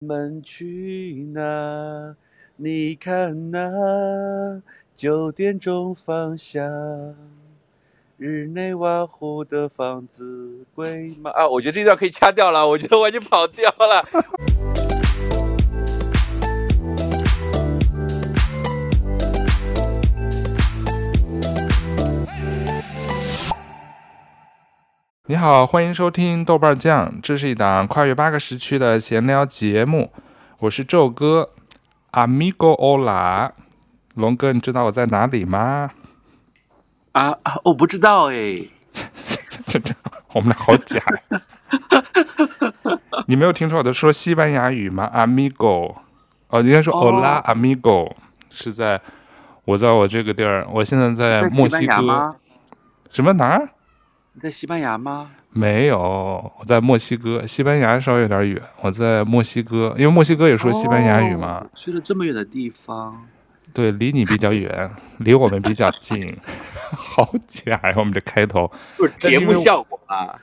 们去哪？你看那九点钟方向，日内瓦湖的房子贵吗？啊，我觉得这段可以掐掉了，我觉得我已经跑掉了。你好，欢迎收听豆瓣酱，这是一档跨越八个时区的闲聊节目。我是宙哥，Amigo Hola，龙哥，你知道我在哪里吗？啊，我不知道哎。我们俩好假。你没有听出，我在说西班牙语吗？Amigo，哦，应该说 Hola，Amigo，是在我在我这个地儿，我现在在墨西哥。什么哪儿？你在西班牙吗？没有，我在墨西哥。西班牙稍微有点远，我在墨西哥，因为墨西哥也说西班牙语嘛。哦、去了这么远的地方，对，离你比较远，离我们比较近，好假呀！我们这开头节目效果啊，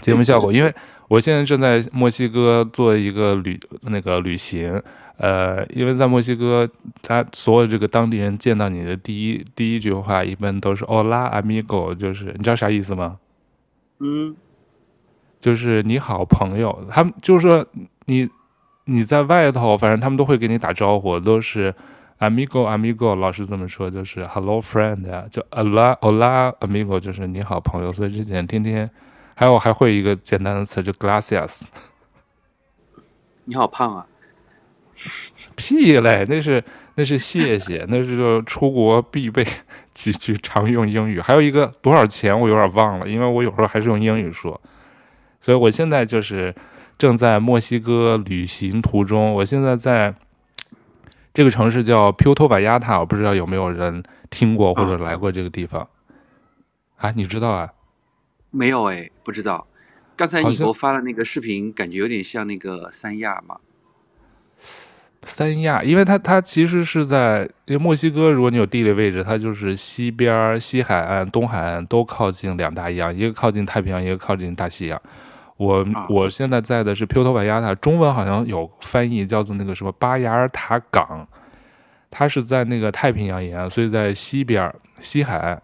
节目效果，因为我现在正在墨西哥做一个旅那个旅行，呃，因为在墨西哥，他所有这个当地人见到你的第一第一句话，一般都是 Hola amigo，就是你知道啥意思吗？嗯，就是你好朋友，他们就是说你你在外头，反正他们都会给你打招呼，都是 amigo amigo，老师这么说，就是 hello friend 呀，就 hola hola amigo，就是你好朋友。所以之前天天，还有还会一个简单的词，就 gracias。你好胖啊！屁嘞，那是那是谢谢，那是就出国必备几句常用英语。还有一个多少钱，我有点忘了，因为我有时候还是用英语说。所以我现在就是正在墨西哥旅行途中。我现在在这个城市叫 Puerto Vallarta，我不知道有没有人听过或者来过这个地方。啊，你知道啊？没有哎，不知道。刚才你给我发的那个视频，感觉有点像那个三亚嘛。三亚，因为它它其实是在，因为墨西哥，如果你有地理位置，它就是西边西海岸、东海岸都靠近两大洋，一个靠近太平洋，一个靠近大西洋。我我现在在的是 Puerto Vallarta，中文好像有翻译叫做那个什么巴雅尔塔港，它是在那个太平洋沿岸，所以在西边西海岸，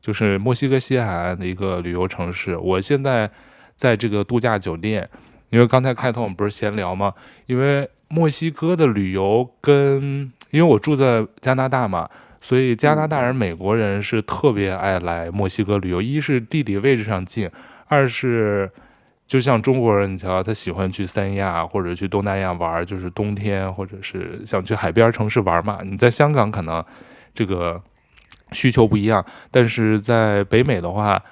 就是墨西哥西海岸的一个旅游城市。我现在在这个度假酒店，因为刚才开头我们不是闲聊吗？因为墨西哥的旅游跟，因为我住在加拿大嘛，所以加拿大人、美国人是特别爱来墨西哥旅游。一是地理位置上近，二是就像中国人，你瞧，他喜欢去三亚或者去东南亚玩，就是冬天或者是想去海边城市玩嘛。你在香港可能这个需求不一样，但是在北美的话。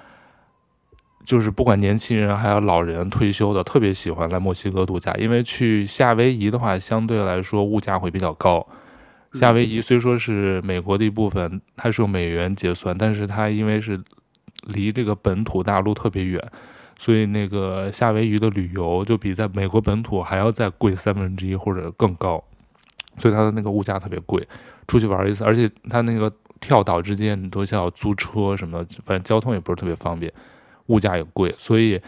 就是不管年轻人还有老人退休的，特别喜欢来墨西哥度假，因为去夏威夷的话，相对来说物价会比较高。夏威夷虽说是美国的一部分，它是用美元结算，但是它因为是离这个本土大陆特别远，所以那个夏威夷的旅游就比在美国本土还要再贵三分之一或者更高，所以它的那个物价特别贵。出去玩一次，而且它那个跳岛之间你都需要租车什么，反正交通也不是特别方便。物价也贵，所以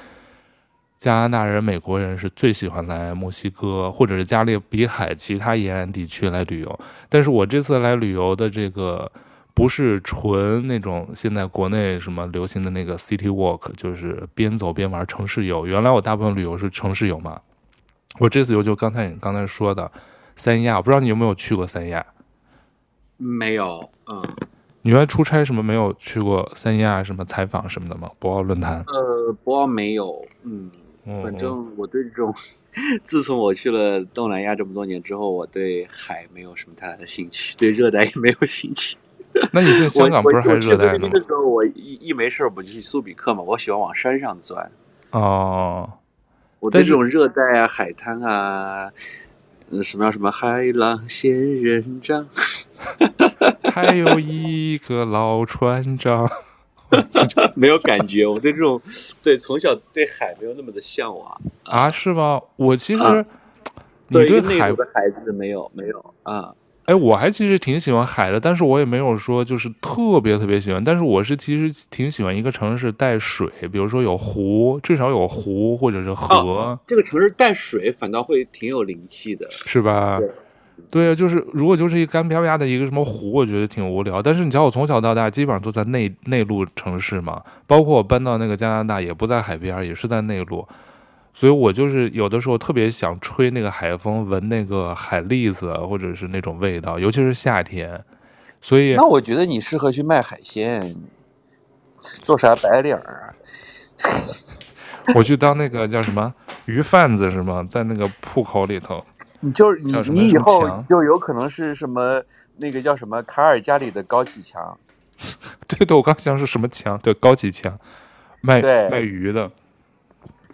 加拿大人、美国人是最喜欢来墨西哥或者是加勒比海其他沿岸地区来旅游。但是我这次来旅游的这个不是纯那种现在国内什么流行的那个 city walk，就是边走边玩城市游。原来我大部分旅游是城市游嘛，我这次游就刚才你刚才说的三亚，我不知道你有没有去过三亚？没有，嗯。你原来出差什么没有去过三亚什么采访什么的吗？博鳌论坛？呃，博鳌没有，嗯，反正我对这种，自从我去了东南亚这么多年之后，我对海没有什么太大的兴趣，对热带也没有兴趣。那你现在香港不是还是热带吗？那时候我一一没事儿，我就去苏比克嘛，我喜欢往山上钻。哦，我对这种热带啊、海滩啊，嗯，什么什么海浪仙人掌。还有一个老船长，没有感觉。我对这种，对从小对海没有那么的向往啊？是吗？我其实，啊、对于内陆的孩子没有没有啊。哎，我还其实挺喜欢海的，但是我也没有说就是特别特别喜欢。但是我是其实挺喜欢一个城市带水，比如说有湖，至少有湖或者是河。哦，这个城市带水反倒会挺有灵气的，是吧？对，对啊，就是如果就是一干啪啪的一个什么湖，我觉得挺无聊。但是你知道，我从小到大基本上都在内内陆城市嘛，包括我搬到那个加拿大，也不在海边，也是在内陆。所以我就是有的时候特别想吹那个海风，闻那个海蛎子，或者是那种味道，尤其是夏天。所以，那我觉得你适合去卖海鲜，做啥白领啊？我去当那个叫什么鱼贩子是吗？在那个铺口里头，你就是你，你以后就有可能是什么那个叫什么卡尔加里的高启强。对的，我刚想是什么强？对，高启强，卖卖鱼的。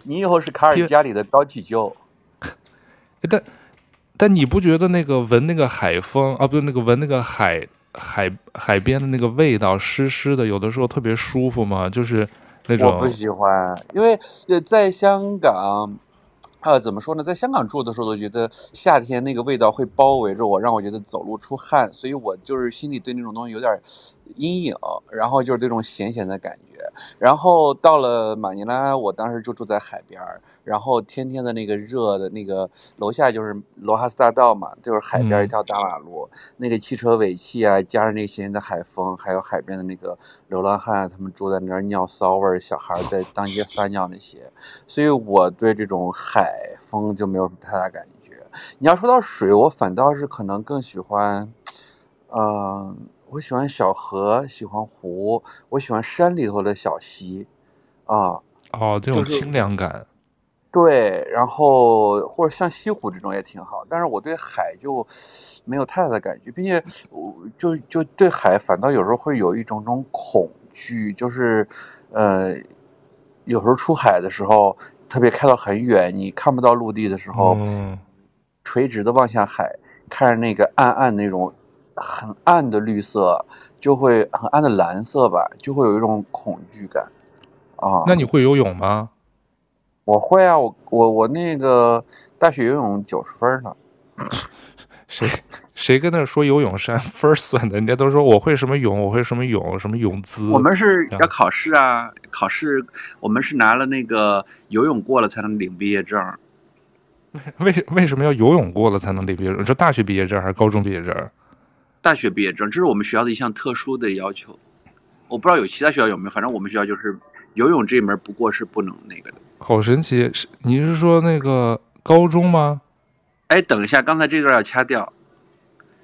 你以后是卡尔加里的高启就，但但你不觉得那个闻那个海风啊，不是那个闻那个海海海边的那个味道湿湿的，有的时候特别舒服吗？就是那种。我不喜欢，因为在香港。呃，怎么说呢？在香港住的时候，都觉得夏天那个味道会包围着我，让我觉得走路出汗，所以我就是心里对那种东西有点阴影，然后就是这种咸咸的感觉。然后到了马尼拉，我当时就住在海边儿，然后天天的那个热的那个楼下就是罗哈斯大道嘛，就是海边一条大马路，嗯、那个汽车尾气啊，加上那个咸咸的海风，还有海边的那个流浪汉，他们住在那儿尿骚味儿，小孩在当街撒尿那些，所以我对这种海。风就没有什么太大感觉。你要说到水，我反倒是可能更喜欢，嗯、呃，我喜欢小河，喜欢湖，我喜欢山里头的小溪，啊，哦，这种清凉感、就是。对，然后或者像西湖这种也挺好，但是我对海就没有太大的感觉，并且我就就对海反倒有时候会有一种种恐惧，就是呃，有时候出海的时候。特别开到很远，你看不到陆地的时候，嗯、垂直的望向海，看着那个暗暗那种很暗的绿色，就会很暗的蓝色吧，就会有一种恐惧感啊。那你会游泳吗？我会啊，我我我那个大学游泳九十分呢。谁谁跟那说游泳是按 分算的？人家都说我会什么泳，我会什么泳，什么泳姿。我们是要考试啊，考试我们是拿了那个游泳过了才能领毕业证。为为什么要游泳过了才能领毕业证？是大学毕业证还是高中毕业证？大学毕业证，这是我们学校的一项特殊的要求。我不知道有其他学校有没有，反正我们学校就是游泳这一门不过是不能那个的。好神奇，是你是说那个高中吗？哎，等一下，刚才这段要掐掉。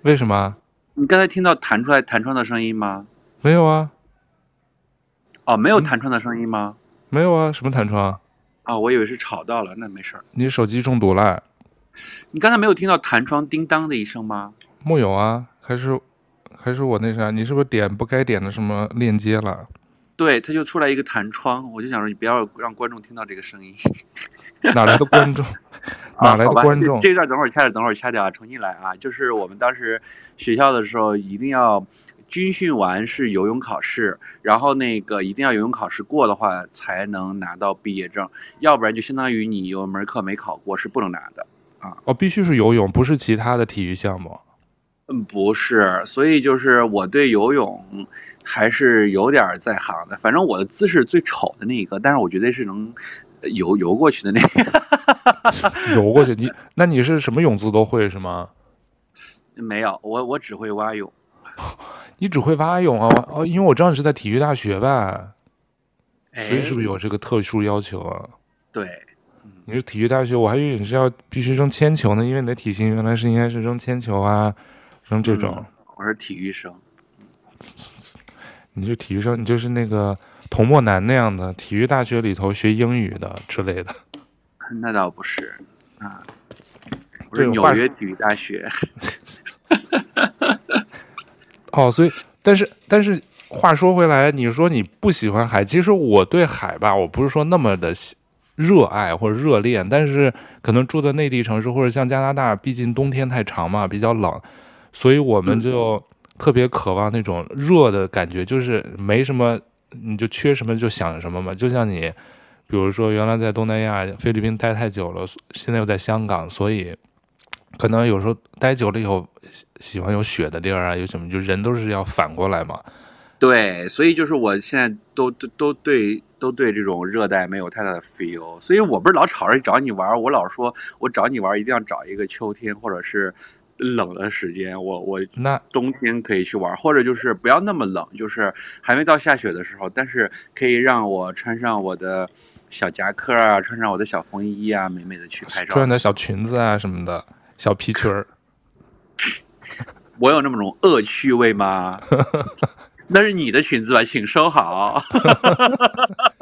为什么？你刚才听到弹出来弹窗的声音吗？没有啊。哦，没有弹窗的声音吗？嗯，没有啊，什么弹窗？哦，我以为是吵到了，那没事儿。你手机中毒了？你刚才没有听到弹窗叮当的一声吗？木有啊，还是还是我那啥？你是不是点不该点的什么链接了？对，他就出来一个弹窗，我就想说你不要让观众听到这个声音。哪来的观众？哪来的观众？这段等会儿掐掉，等会儿掐掉啊！重新来啊！就是我们当时学校的时候，一定要军训完是游泳考试，然后那个一定要游泳考试过的话，才能拿到毕业证，要不然就相当于你有门课没考过，是不能拿的啊！哦，必须是游泳，不是其他的体育项目。嗯，不是，所以就是我对游泳还是有点在行的。反正我的姿势最丑的那一个，但是我绝对是能游游过去的那个。游过去，你那你是什么泳姿都会是吗？没有，我我只会蛙泳。你只会蛙泳啊？哦，因为我知道你是在体育大学吧？所以是不是有这个特殊要求啊？对，你是体育大学，我还以为你是要必须扔铅球呢，因为你的体型原来是应该是扔铅球啊。像这种、嗯，我是体育生。你是体育生，你就是那个童漠男那样的体育大学里头学英语的之类的。那倒不是啊，我是纽约体育大学。哦，所以，但是，但是，话说回来，你说你不喜欢海，其实我对海吧，我不是说那么的热爱或者热恋，但是可能住在内地城市或者像加拿大，毕竟冬天太长嘛，比较冷。所以我们就特别渴望那种热的感觉，就是没什么你就缺什么就想什么嘛。就像你，比如说原来在东南亚菲律宾待太久了，现在又在香港，所以可能有时候待久了以后，喜喜欢有雪的地儿啊，有什么，就人都是要反过来嘛。对，所以就是我现在都都都对都对这种热带没有太大的 feel，所以我不是老吵着找你玩，我老说我找你玩一定要找一个秋天或者是冷的时间，我我那冬天可以去玩，或者就是不要那么冷，就是还没到下雪的时候，但是可以让我穿上我的小夹克啊，穿上我的小风衣啊，美美的去拍照，穿的小裙子啊什么的，小皮裙儿。我有那么种恶趣味吗？那是你的裙子吧，请收好。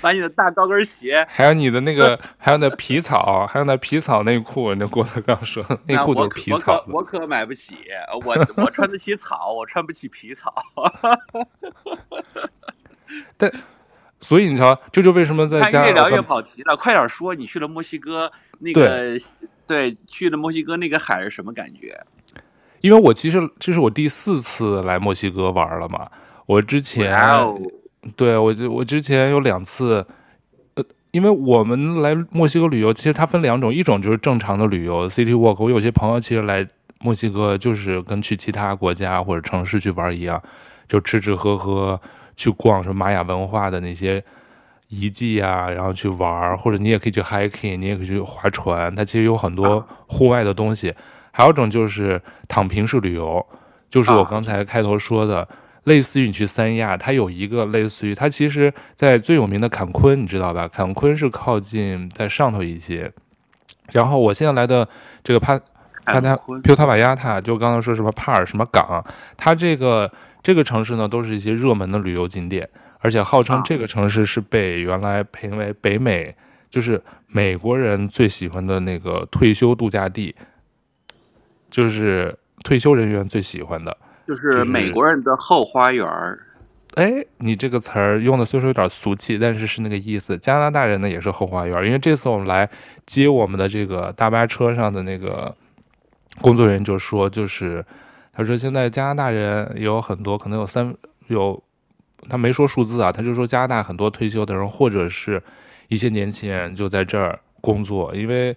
把你的大高跟鞋，还有你的那个，还有那皮草，还有那皮草内裤。那郭德纲说，内裤都是皮草我。我可买不起，我我穿得起草，我穿不起皮草。但所以你瞧，这就为什么在家越聊越跑题了。快点说，你去了墨西哥，那个对，对，去了墨西哥那个海是什么感觉？因为我其实这是我第四次来墨西哥玩了嘛，我之前.对我就我之前有两次，呃，因为我们来墨西哥旅游，其实它分两种，一种就是正常的旅游，city walk。我有些朋友其实来墨西哥就是跟去其他国家或者城市去玩一样，就吃吃喝喝，去逛什么玛雅文化的那些遗迹啊，然后去玩，或者你也可以去 hiking，你也可以去划船，它其实有很多户外的东西。还有一种就是躺平式旅游，就是我刚才开头说的，类似于你去三亚，它有一个类似于它其实，在最有名的坎昆，你知道吧？坎昆是靠近在上头一些。然后我现在来的这个帕帕塔普塔瓦亚塔，就刚刚说什么帕尔什么港，它这个这个城市呢，都是一些热门的旅游景点，而且号称这个城市是被原来评为北美就是美国人最喜欢的那个退休度假地。就是退休人员最喜欢的，就是美国人的后花园儿。哎，你这个词儿用的虽说有点俗气，但是是那个意思。加拿大人呢也是后花园，因为这次我们来接我们的这个大巴车上的那个工作人员就说，就是他说现在加拿大人有很多，可能有三有，他没说数字啊，他就说加拿大很多退休的人或者是一些年轻人就在这儿工作，因为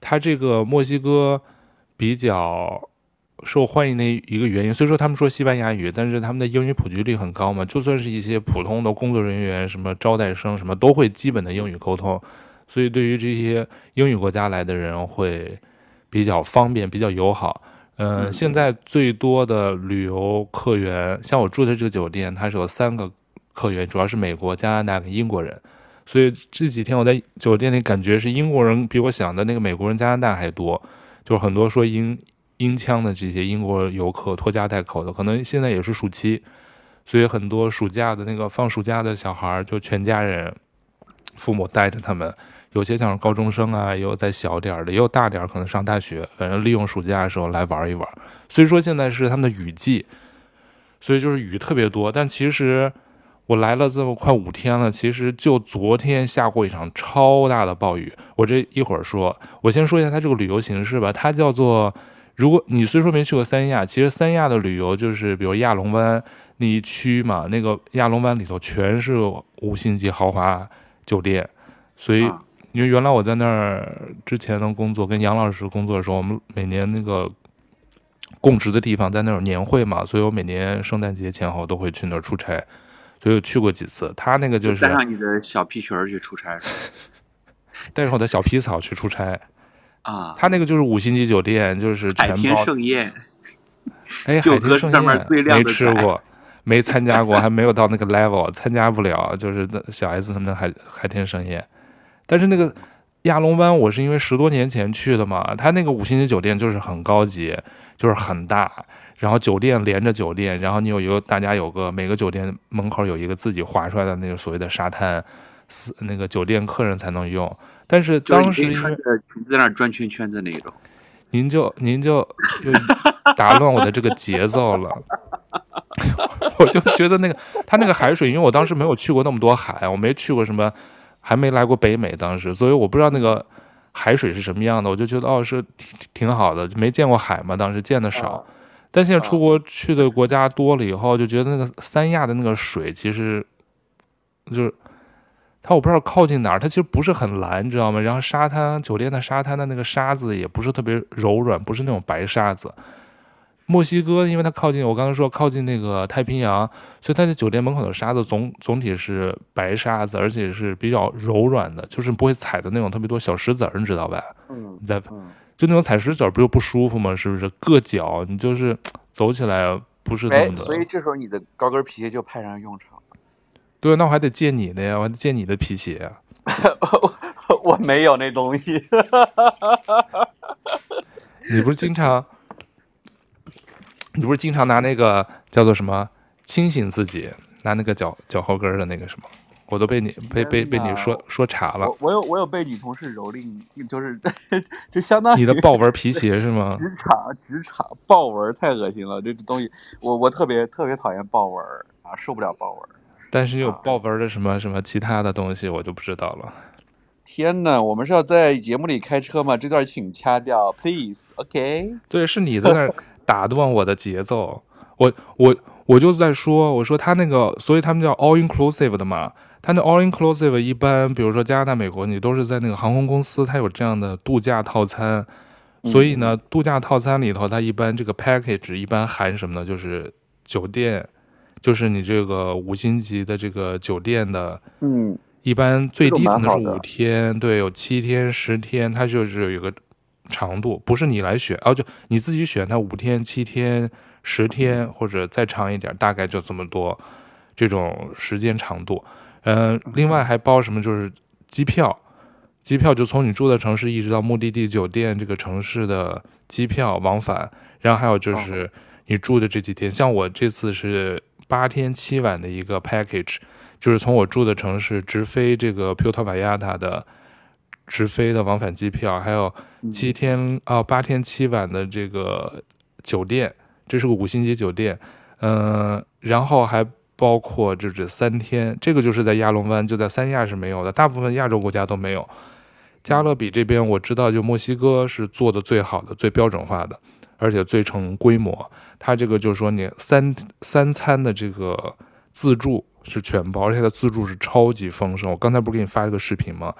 他这个墨西哥。比较受欢迎的一个原因，虽说他们说西班牙语，但是他们的英语普及率很高嘛。就算是一些普通的工作人员，什么招待生，什么都会基本的英语沟通。所以对于这些英语国家来的人，会比较方便，比较友好。嗯、呃，现在最多的旅游客源，像我住的这个酒店，它是有三个客源，主要是美国、加拿大跟英国人。所以这几天我在酒店里感觉是英国人比我想的那个美国人、加拿大还多。就是很多说英英腔的这些英国游客拖家带口的，可能现在也是暑期，所以很多暑假的那个放暑假的小孩，就全家人，父母带着他们，有些像是高中生啊，也有再小点儿的，也有大点儿可能上大学，反正利用暑假的时候来玩一玩。虽说现在是他们的雨季，所以就是雨特别多，但其实。我来了这么快五天了，其实就昨天下过一场超大的暴雨。我这一会儿说，我先说一下它这个旅游形式吧。它叫做，如果你虽说没去过三亚，其实三亚的旅游就是，比如亚龙湾那一区嘛，那个亚龙湾里头全是五星级豪华酒店。所以，因为原来我在那儿之前的工作，跟杨老师工作的时候，我们每年那个供职的地方在那儿有年会嘛，所以我每年圣诞节前后都会去那儿出差。所以我去过几次，他那个就是带上你的小皮裙儿去出差，带上我的小皮草去出差啊。他那个就是五星级酒店，就是全包。海天盛宴，哎，海天盛宴没吃过，没参加过，还没有到那个 level，参加不了。就是小 S 他们的海海天盛宴，但是那个亚龙湾，我是因为十多年前去的嘛，他那个五星级酒店就是很高级，就是很大。然后酒店连着酒店，然后你有一个大家有个每个酒店门口有一个自己划出来的那个所谓的沙滩，是那个酒店客人才能用。但是当时穿着裙子在那转圈圈的那种，您就您就就 打乱我的这个节奏了。我就觉得那个他那个海水，因为我当时没有去过那么多海，我没去过什么，还没来过北美，当时所以我不知道那个海水是什么样的。我就觉得哦是挺挺好的，没见过海嘛，当时见的少。但现在出国去的国家多了以后，就觉得那个三亚的那个水其实，就是它我不知道靠近哪儿，它其实不是很蓝，你知道吗？然后沙滩酒店的沙滩的那个沙子也不是特别柔软，不是那种白沙子。墨西哥，因为它靠近，我刚才说靠近那个太平洋，所以它的酒店门口的沙子总总体是白沙子，而且是比较柔软的，就是不会踩的那种特别多小石子儿，你知道吧？嗯，在就那种踩石子儿不就不舒服吗？是不是？硌脚，你就是 走起来不是那么的。所以这时候你的高跟皮鞋就派上用场了。对，那我还得借你的呀，我还得借你的皮鞋啊。我没有那东西。你不是经常？你不是经常拿那个叫做什么清醒自己，拿那个脚脚后跟的那个什么，我都被你被被被你说说查了。我，我有我有被女同事蹂躏，就是 就相当于你的豹纹皮鞋是吗？职场职场豹纹太恶心了，这东西我我特别特别讨厌豹纹啊，受不了豹纹。但是有豹纹的什么什么其他的东西，我就不知道了。天呐，我们是要在节目里开车吗？这段请掐掉，please，OK？Okay？对，是你在那儿。打断我的节奏，我我我就在说，我说他那个，所以他们叫 all inclusive 的嘛。他那 all inclusive 一般，比如说加拿大、美国，你都是在那个航空公司，它有这样的度假套餐。所以呢，度假套餐里头，它一般这个 package 一般含什么呢？就是酒店，就是你这个五星级的这个酒店的，嗯，一般最低可能是五天，对，有七天、十天，它就是有一个。长度不是你来选，哦，就你自己选，它五天、七天、十天或者再长一点，大概就这么多这种时间长度。嗯、呃，另外还包什么？就是机票，机票就从你住的城市一直到目的地酒店这个城市的机票往返，然后还有就是你住的这几天，像我这次是八天七晚的一个 package，就是从我住的城市直飞这个 Puerto Vallarta 的。直飞的往返机票，还有七天啊八天七晚的这个酒店，这是个五星级酒店，嗯、呃，然后还包括就是三天，这个就是在亚龙湾，就在三亚是没有的，大部分亚洲国家都没有。加勒比这边我知道，就墨西哥是做的最好的、最标准化的，而且最成规模。它这个就是说，你三三餐的这个自助是全包，而且它自助是超级丰盛。我刚才不是给你发了个视频吗？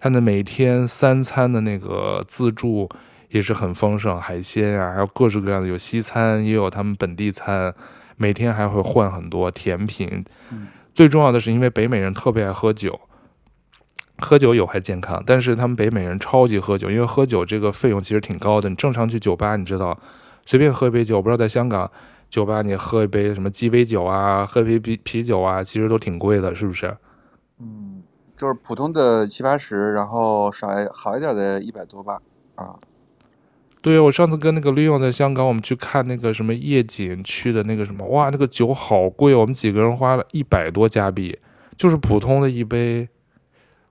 他的每天三餐的那个自助也是很丰盛，海鲜呀、啊，还有各式各样的，有西餐，也有他们本地餐。每天还会换很多甜品。最重要的是，因为北美人特别爱喝酒，喝酒有害健康，但是他们北美人超级喝酒，因为喝酒这个费用其实挺高的。你正常去酒吧，你知道，随便喝一杯酒，我不知道在香港酒吧你喝一杯什么鸡尾酒啊，喝一杯啤啤酒啊，其实都挺贵的，是不是？嗯。就是普通的七八十，然后少好一点的一百多吧，啊，对，我上次跟那个 Leon 在香港，我们去看那个什么夜景区的那个什么，哇，那个酒好贵，我们几个人花了一百多加币，就是普通的一杯，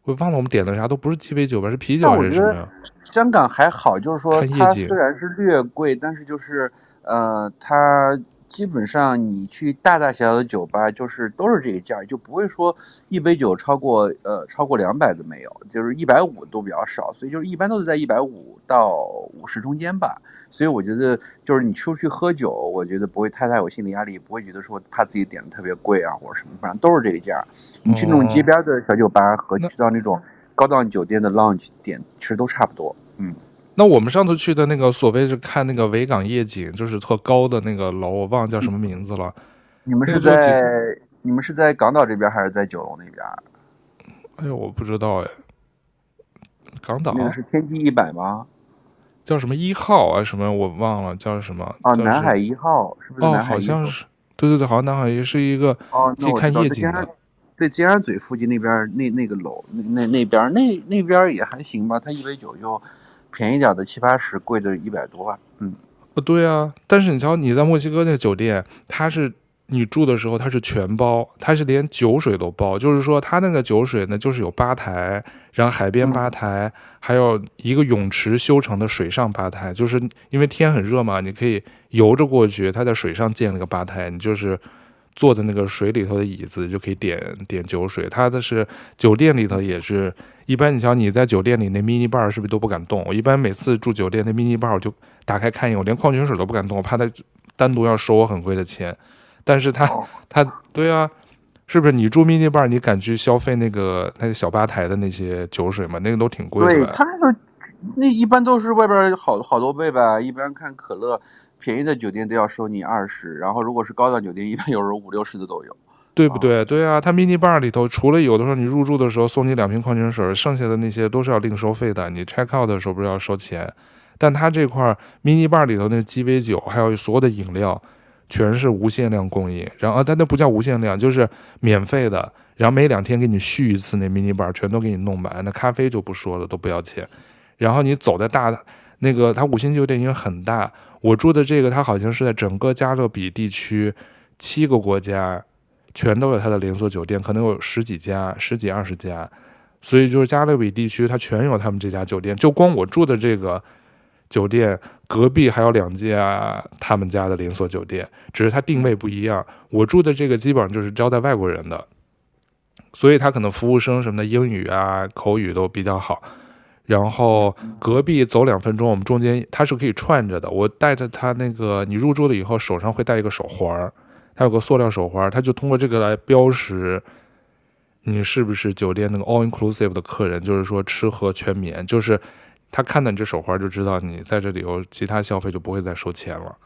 我忘了我们点的啥，都不是鸡尾酒吧，是啤酒还是什么呀？香港还好，就是说它虽然是略贵，但是就是呃，它。基本上你去大大小小的酒吧，就是都是这个价，就不会说一杯酒超过呃超过两百的没有，就是一百五都比较少，所以就是一般都是在一百五到五十中间吧。所以我觉得就是你出去喝酒，我觉得不会太大有心理压力，不会觉得说怕自己点的特别贵啊或者什么，反正都是这个价。你去那种街边的小酒吧和去到那种高档酒店的 lounge 点，其实都差不多，嗯。那我们上次去的那个所谓是看那个维港夜景，就是特高的那个楼，我忘了叫什么名字了。你们是在你们是在港岛这边还是在九龙那边？哎呦，我不知道哎。港岛。那个是天际一百吗？叫什么一号啊？什么我忘了叫什么？哦，南海一号是不是？哦，好像是。对对对，好像南海一是一个可以看夜景的。在尖沙咀附近那边那那个楼那那那边那那边也还行吧，它一杯酒就。便宜点的七八十，贵的一百多吧。嗯，呃，对啊，但是你瞧，你在墨西哥那个酒店，它是你住的时候，它是全包，它是连酒水都包，就是说它那个酒水呢，就是有吧台，然后海边吧台，嗯、还有一个泳池修成的水上吧台，就是因为天很热嘛，你可以游着过去，它在水上建了个吧台，你就是。坐在那个水里头的椅子就可以点点酒水，它的是酒店里头也是一般。你瞧你在酒店里那 mini bar 是不是都不敢动？我一般每次住酒店那 mini bar 我就打开看一眼，我连矿泉水都不敢动，我怕它单独要收我很贵的钱。但是它它对啊，是不是？你住 mini bar，你敢去消费那个那个小吧台的那些酒水吗？那个都挺贵的。对，他那个那一般都是外边好好多倍吧。一般看可乐，便宜的酒店都要收你二十，然后如果是高档酒店，一般有时候五六十的都有。对不对？对啊，它 mini bar 里头除了有的时候你入住的时候送你两瓶矿泉水，剩下的那些都是要另收费的。你 check out 的时候不是要收钱？但它这块 mini bar 里头那鸡尾酒，还有所有的饮料，全是无限量供应。然后但那不叫无限量，就是免费的。然后每两天给你续一次那 mini bar，全都给你弄满。那咖啡就不说了，都不要钱。然后你走在大那个，它五星酒店因为很大，我住的这个它好像是在整个加勒比地区七个国家。全都有它的连锁酒店，可能有十几家、十几二十家，所以就是加勒比地区，它全有他们这家酒店。就光我住的这个酒店隔壁还有两家他们家的连锁酒店，只是它定位不一样。我住的这个基本上就是招待外国人的，所以他可能服务生什么的英语啊口语都比较好。然后隔壁走两分钟，我们中间它是可以串着的。我带着他那个，你入住了以后手上会带一个手环。还有个塑料手环，它就通过这个来标识你是不是酒店那个 all inclusive 的客人，就是说吃喝全免，就是他看到你这手环就知道你在这里有其他消费就不会再收钱了。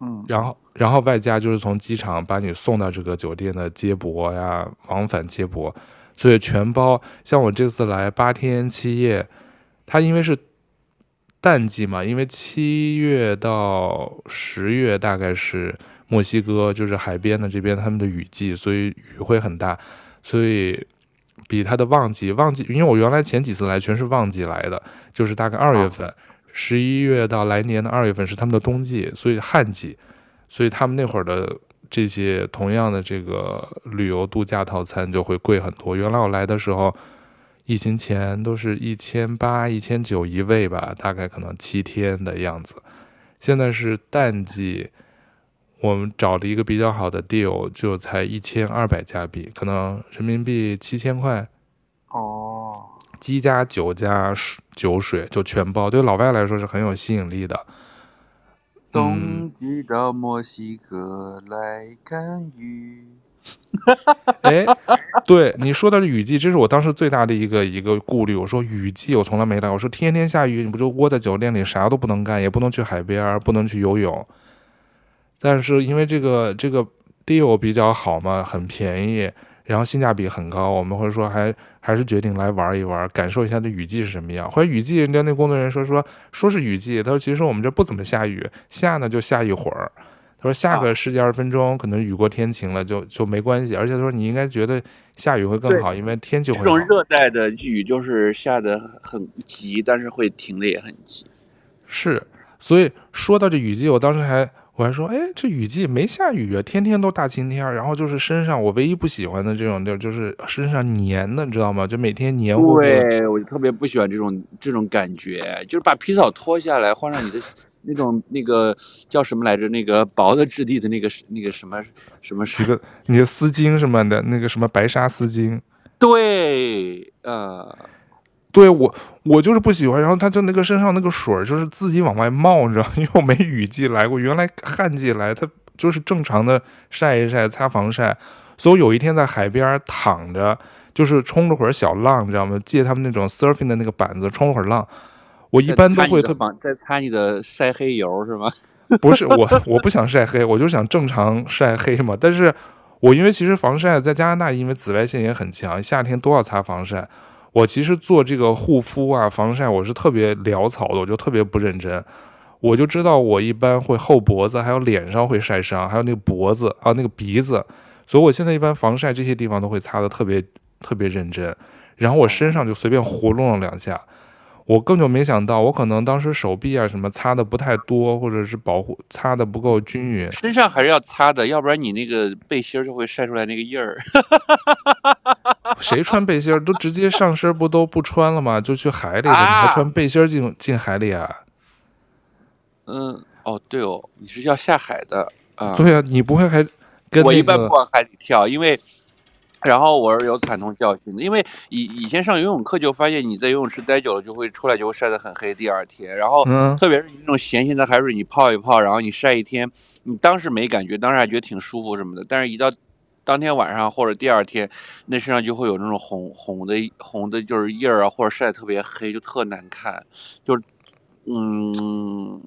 嗯，然后然后外加就是从机场把你送到这个酒店的接驳呀，往返接驳，所以全包。像我这次来八天七夜，它因为是淡季嘛，因为七月到十月大概是。墨西哥就是海边的这边，他们的雨季，所以雨会很大，所以比它的旺季旺季，因为我原来前几次来全是旺季来的，就是大概二月份，十一月到来年的二月份是他们的冬季，所以旱季，所以他们那会儿的这些同样的这个旅游度假套餐就会贵很多。原来我来的时候，疫情前都是一千八、一千九一位吧，大概可能七天的样子，现在是淡季。我们找了一个比较好的 deal，就才一千二百加币，可能人民币七千块。哦，机加酒加酒水就全包，对老外来说是很有吸引力的。冬季到墨西哥来看雨。哎，对你说的是雨季，这是我当时最大的一个一个顾虑。我说雨季我从来没来，我说天天下雨，你不就窝在酒店里啥都不能干，也不能去海边，不能去游泳。但是因为这个这个 deal 比较好嘛，很便宜，然后性价比很高，我们会说还还是决定来玩一玩，感受一下这雨季是什么样。或者雨季，人家那工作人员说说说是雨季，他说其实我们这不怎么下雨，下呢就下一会儿。他说下个十几二十分钟，可能雨过天晴了就就没关系。而且他说你应该觉得下雨会更好，因为天气会好。这种热带的雨就是下的很急，但是会停的也很急。是，所以说到这雨季，我当时还。我还说，哎，这雨季没下雨啊，天天都大晴天。然后就是身上，我唯一不喜欢的这种地儿，就是身上黏的，你知道吗？就每天黏糊糊。对，我就特别不喜欢这种这种感觉，就是把皮草脱下来，换上你的 那种那个叫什么来着？那个薄的质地的那个那个什么什么？一个你的丝巾什么的，那个什么白纱丝巾。对，呃。对我，我就是不喜欢。然后他就那个身上那个水就是自己往外冒，你知道，因为我没雨季来过，原来旱季来，他就是正常的晒一晒，擦防晒。所以我有一天在海边躺着，就是冲了会儿小浪，你知道吗？借他们那种 surfing 的那个板子冲会儿浪。我一般都会特在擦你的晒黑油是吗？不是我，我不想晒黑，我就想正常晒黑嘛。但是我因为其实防晒在加拿大，因为紫外线也很强，夏天都要擦防晒。我其实做这个护肤啊、防晒，我是特别潦草的，我就特别不认真。我就知道我一般会后脖子，还有脸上会晒伤，还有那个脖子啊、那个鼻子，所以我现在一般防晒这些地方都会擦的特别特别认真。然后我身上就随便活动了两下，我根本就没想到，我可能当时手臂啊什么擦的不太多，或者是保护擦的不够均匀。身上还是要擦的，要不然你那个背心就会晒出来那个印儿。谁穿背心儿都直接上身不都不穿了吗？就去海里了，啊、你还穿背心儿进进海里啊？嗯，哦，对哦，你是要下海的啊？对啊，你不会还跟、那个、我一般不往海里跳，因为然后我是有惨痛教训的，因为以以前上游泳课就发现你在游泳池待久了就会出来就会晒得很黑，第二天，然后特别是你那种咸咸的海水，你泡一泡，然后你晒一天，你当时没感觉，当时还觉得挺舒服什么的，但是一到当天晚上或者第二天，那身上就会有那种红红的红的，就是印儿啊，或者晒得特别黑，就特难看。就是嗯，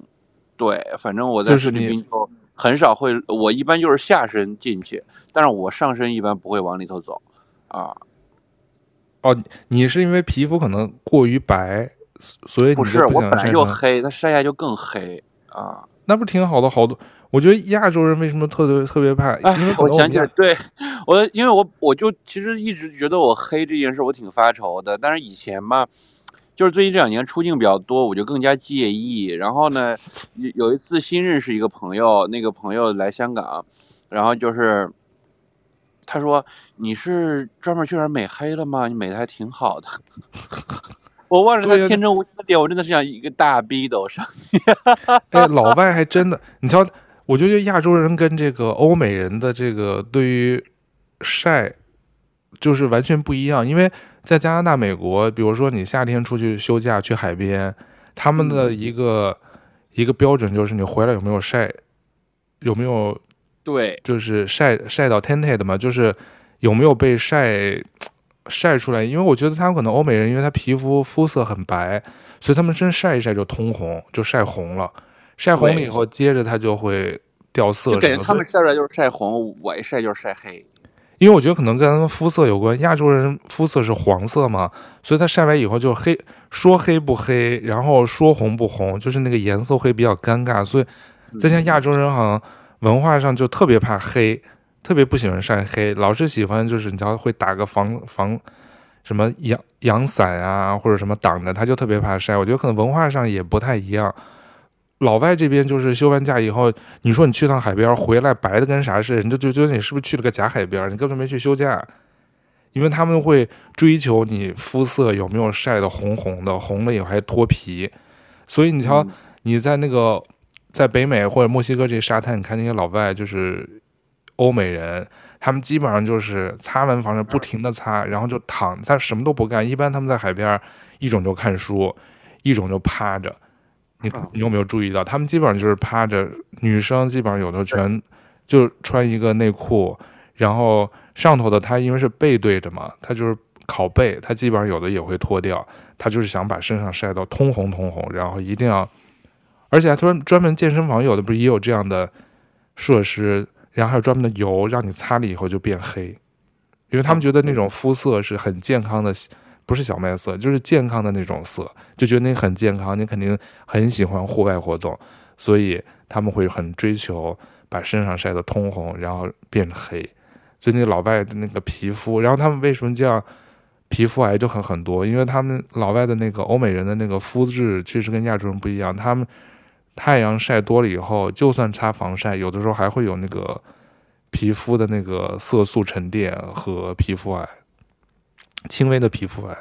对，反正我在菲律宾就很少会，我一般就是下身进去，但是我上身一般不会往里头走啊。哦，你是因为皮肤可能过于白，所以你不，不是我本来就黑，它晒下就更黑啊。那不挺好的？好多，我觉得亚洲人为什么特别特别怕？哎，我，我想起来，对我，因为我我就其实一直觉得我黑这件事我挺发愁的，但是以前嘛，就是最近这两年出镜比较多，我就更加介意。然后呢，有一次新认识一个朋友，那个朋友来香港，然后就是。他说：“你是专门去那儿美黑了吗？你美的还挺好的。”我望着他天真无邪的脸，我真的是想一个大逼斗上去。哎，老外还真的，你瞧，我觉得亚洲人跟这个欧美人的这个对于晒就是完全不一样。因为在加拿大、美国，比如说你夏天出去休假去海边，他们的一个、嗯、一个标准就是你回来有没有晒，有没有。对，就是晒晒到 tinted 嘛，就是有没有被晒晒出来？因为我觉得他们可能欧美人，因为他皮肤肤色很白，所以他们真晒一晒就通红，就晒红了。晒红了以后，接着它就会掉色。就感觉他们晒出来就是晒红，我一晒就是晒黑。因为我觉得可能跟他们肤色有关，亚洲人肤色是黄色嘛，所以他晒完以后就黑，说黑不黑，然后说红不红，就是那个颜色会比较尴尬。所以再像亚洲人好像。文化上就特别怕黑，特别不喜欢晒黑，老是喜欢就是你知道会打个防防什么阳阳伞啊，或者什么挡着，他就特别怕晒。我觉得可能文化上也不太一样。老外这边就是休完假以后，你说你去趟海边回来白的跟啥似的，你就就觉得你是不是去了个假海边，你根本没去休假。因为他们会追求你肤色有没有晒得红红的，红了以后还脱皮，所以你瞧你在那个。在北美或者墨西哥这些沙滩，你看那些老外就是欧美人，他们基本上就是擦完防晒不停的擦，然后就躺，他什么都不干。一般他们在海边，一种就看书，一种就趴着。你你有没有注意到，他们基本上就是趴着。女生基本上有的全就穿一个内裤，然后上头的他因为是背对着嘛，他就是拷背，他基本上有的也会脱掉，他就是想把身上晒到通红通红，然后一定要。而且还专专门健身房有的不是也有这样的设施，然后还有专门的油让你擦了以后就变黑，因为他们觉得那种肤色是很健康的，不是小麦色，就是健康的那种色，就觉得你很健康，你肯定很喜欢户外活动，所以他们会很追求把身上晒得通红，然后变黑。所以那老外的那个皮肤，然后他们为什么这样？皮肤癌就很很多，因为他们老外的那个欧美人的那个肤质确实跟亚洲人不一样，他们。太阳晒多了以后，就算擦防晒，有的时候还会有那个皮肤的那个色素沉淀和皮肤癌，轻微的皮肤癌。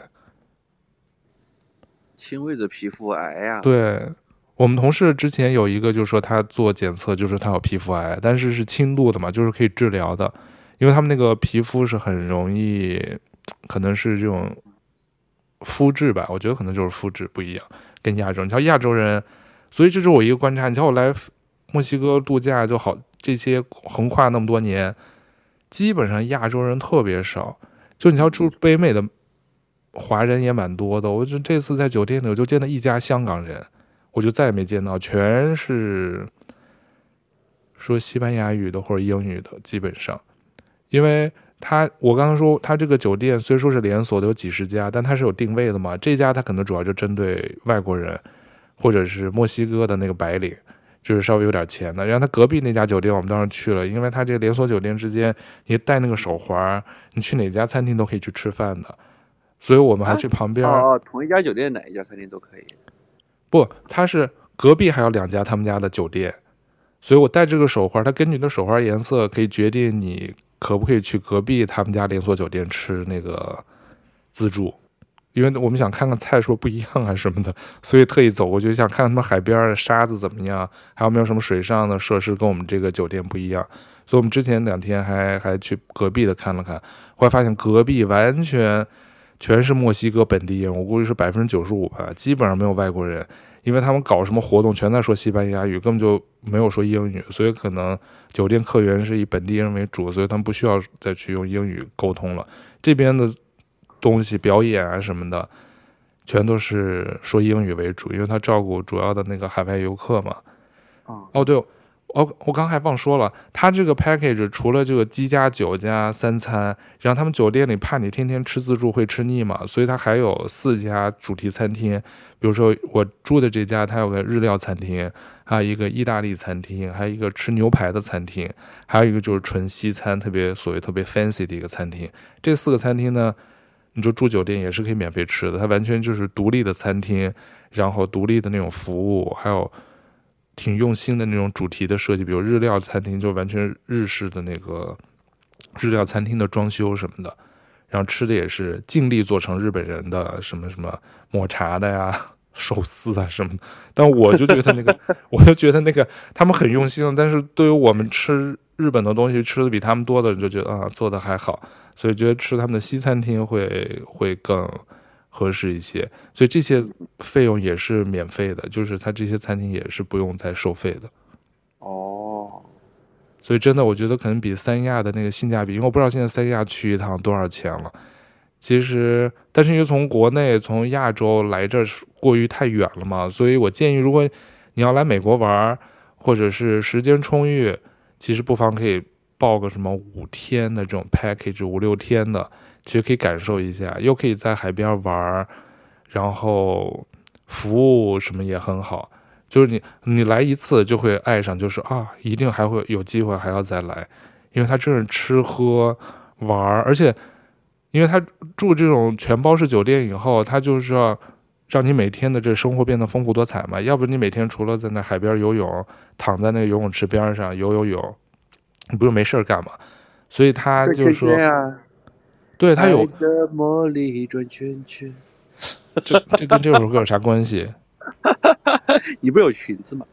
轻微的皮肤癌呀？对，我们同事之前有一个，就是说他做检测，就是他有皮肤癌，但是是轻度的嘛，就是可以治疗的，因为他们那个皮肤是很容易，可能是这种肤质吧，我觉得可能就是肤质不一样，跟亚洲，你像亚洲人。所以这是我一个观察。你瞧，我来墨西哥度假就好，这些横跨那么多年，基本上亚洲人特别少。就你瞧，住北美的华人也蛮多的。我就这次在酒店里，我就见到一家香港人，我就再也没见到，全是说西班牙语的或者英语的，基本上。因为他，我刚刚说他这个酒店虽说是连锁的，有几十家，但他是有定位的嘛。这家他可能主要就针对外国人。或者是墨西哥的那个白领，就是稍微有点钱的。然后他隔壁那家酒店，我们当时去了，因为他这个连锁酒店之间，你带那个手环，你去哪家餐厅都可以去吃饭的。所以我们还去旁边。啊、哦，同一家酒店哪一家餐厅都可以？不，他是隔壁还有两家他们家的酒店，所以我带这个手环，它根据你的手环颜色可以决定你可不可以去隔壁他们家连锁酒店吃那个自助。因为我们想看看菜说不一样啊什么的，所以特意走过去想看看他们海边的沙子怎么样，还有没有什么水上的设施跟我们这个酒店不一样。所以我们之前两天还还去隔壁的看了看，后来发现隔壁完全全是墨西哥本地人，我估计是百分之九十五吧，基本上没有外国人，因为他们搞什么活动全在说西班牙语，根本就没有说英语，所以可能酒店客源是以本地人为主，所以他们不需要再去用英语沟通了。这边的东西表演啊什么的，全都是说英语为主，因为他照顾主要的那个海外游客嘛。哦，对。我我刚还忘说了，他这个 package 除了这个机加酒加三餐，然后他们酒店里怕你天天吃自助会吃腻嘛，所以他还有四家主题餐厅。比如说我住的这家，它有个日料餐厅，还有一个意大利餐厅，还有一个吃牛排的餐厅，还有一个就是纯西餐，特别所谓特别 fancy 的一个餐厅。这四个餐厅呢，你就住酒店也是可以免费吃的，它完全就是独立的餐厅，然后独立的那种服务，还有。挺用心的那种主题的设计，比如日料餐厅就完全日式的那个日料餐厅的装修什么的，然后吃的也是尽力做成日本人的什么什么抹茶的呀、寿司啊什么。但我就觉得那个，我就觉得那个他们很用心，但是对于我们吃日本的东西吃的比他们多的人就觉得啊做的还好，所以觉得吃他们的西餐厅会会更。合适一些，所以这些费用也是免费的，就是他这些餐厅也是不用再收费的。哦，所以真的，我觉得可能比三亚的那个性价比，因为我不知道现在三亚去一趟多少钱了。其实，但是因为从国内从亚洲来这儿过于太远了嘛，所以我建议，如果你要来美国玩，或者是时间充裕，其实不妨可以报个什么五天的这种 package，五六天的。其实可以感受一下，又可以在海边玩，然后服务什么也很好。就是你你来一次就会爱上，就是啊，一定还会有机会还要再来，因为他真是吃喝玩，而且因为他住这种全包式酒店以后，他就是要让你每天的这生活变得丰富多彩嘛。要不你每天除了在那海边游泳，躺在那游泳池边上游游泳，你不是没事儿干嘛？所以他就说。对他有魔力转圈圈，这这跟这首歌有啥关系？你不是有裙子吗？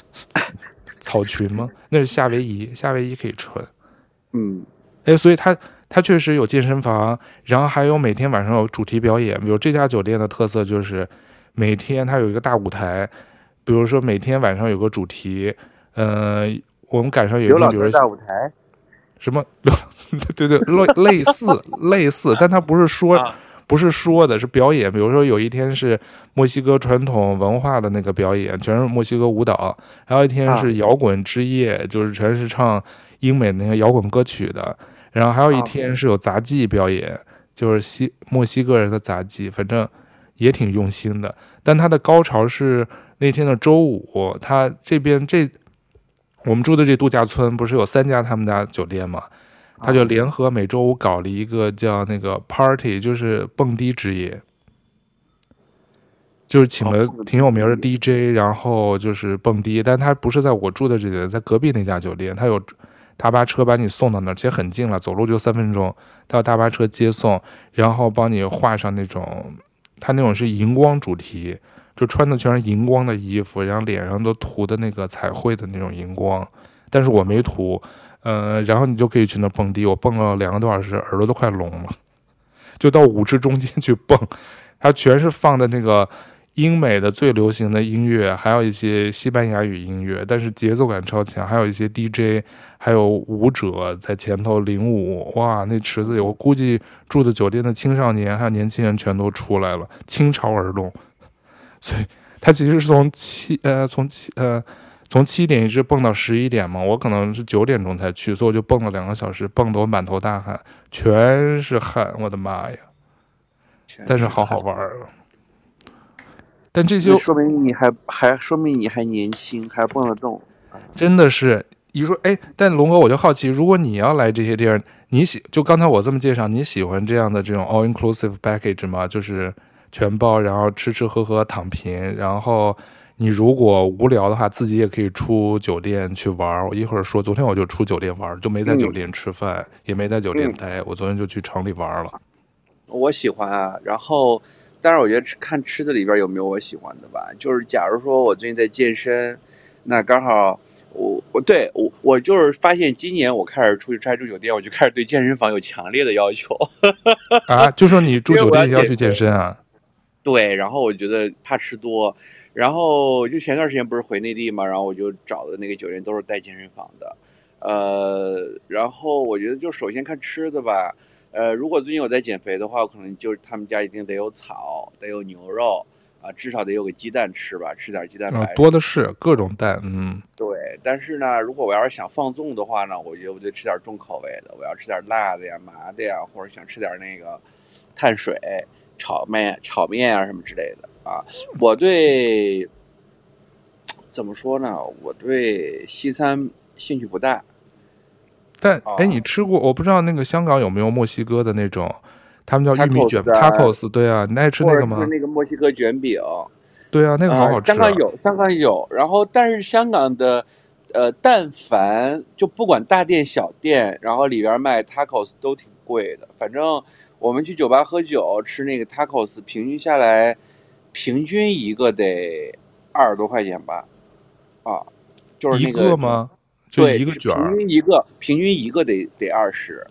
草裙吗？那是夏威夷，夏威夷可以穿。嗯，哎，所以他他确实有健身房，然后还有每天晚上有主题表演。比如这家酒店的特色就是每天它有一个大舞台，比如说每天晚上有个主题。嗯、呃，我们赶上有一个比如大舞台。什么？对对，类类似 类似，但他不是说，不是说的，是表演。比如说有一天是墨西哥传统文化的那个表演，全是墨西哥舞蹈；还有一天是摇滚之夜，就是全是唱英美那些摇滚歌曲的。然后还有一天是有杂技表演，就是西墨西哥人的杂技，反正也挺用心的。但他的高潮是那天的周五，他这边这。我们住的这度假村不是有三家他们家酒店嘛？他就联合每周五搞了一个叫那个 party，就是蹦迪之夜，就是请了挺有名的 DJ，然后就是蹦迪。但他不是在我住的这里，在隔壁那家酒店，他有大巴车把你送到那儿，其实很近了，走路就三分钟。他有大巴车接送，然后帮你画上那种，他那种是荧光主题。就穿的全是荧光的衣服，然后脸上都涂的那个彩绘的那种荧光，但是我没涂，呃，然后你就可以去那蹦迪，我蹦了两个多小时，耳朵都快聋了，就到舞池中间去蹦，它全是放的那个英美的最流行的音乐，还有一些西班牙语音乐，但是节奏感超强，还有一些 DJ，还有舞者在前头领舞，哇，那池子里我估计住的酒店的青少年还有年轻人全都出来了，倾巢而动。所以，他其实是从七呃从七呃从七点一直蹦到十一点嘛，我可能是九点钟才去，所以我就蹦了两个小时，蹦得我满头大汗，全是汗，我的妈呀！但是好好玩儿。但这些说明你还还说明你还年轻，还蹦得动。真的是，你说哎，但龙哥我就好奇，如果你要来这些地儿，你喜就刚才我这么介绍，你喜欢这样的这种 all inclusive package 吗？就是。全包，然后吃吃喝喝躺平，然后你如果无聊的话，自己也可以出酒店去玩。我一会儿说，昨天我就出酒店玩，就没在酒店吃饭，嗯、也没在酒店待。我昨天就去城里玩了。我喜欢啊，然后，但是我觉得看吃的里边有没有我喜欢的吧。就是假如说我最近在健身，那刚好我我对我我就是发现今年我开始出去出住酒店，我就开始对健身房有强烈的要求。啊，就说你住酒店要去健身啊？对，然后我觉得怕吃多，然后就前段时间不是回内地嘛，然后我就找的那个酒店都是带健身房的，呃，然后我觉得就首先看吃的吧，呃，如果最近我在减肥的话，我可能就是他们家一定得有草，得有牛肉。啊，至少得有个鸡蛋吃吧，吃点鸡蛋多的是各种蛋，嗯，对。但是呢，如果我要是想放纵的话呢，我觉得我得吃点重口味的，我要吃点辣的呀、麻的呀，或者想吃点那个碳水、炒面、炒面啊什么之类的啊。我对怎么说呢？我对西餐兴趣不大。但哎，你吃过？我不知道那个香港有没有墨西哥的那种。他们叫玉米卷 tacos，对啊，你爱吃那个吗？是那个墨西哥卷饼，对啊，那个好好吃，啊。香港有，香港有。然后，但是香港的，呃，但凡就不管大店小店，然后里边卖 tacos 都挺贵的。反正我们去酒吧喝酒吃那个 tacos，平均下来，平均一个得二十多块钱吧？啊，就是那个，一个吗？就一个卷儿，平均一个，平均一个得得二十。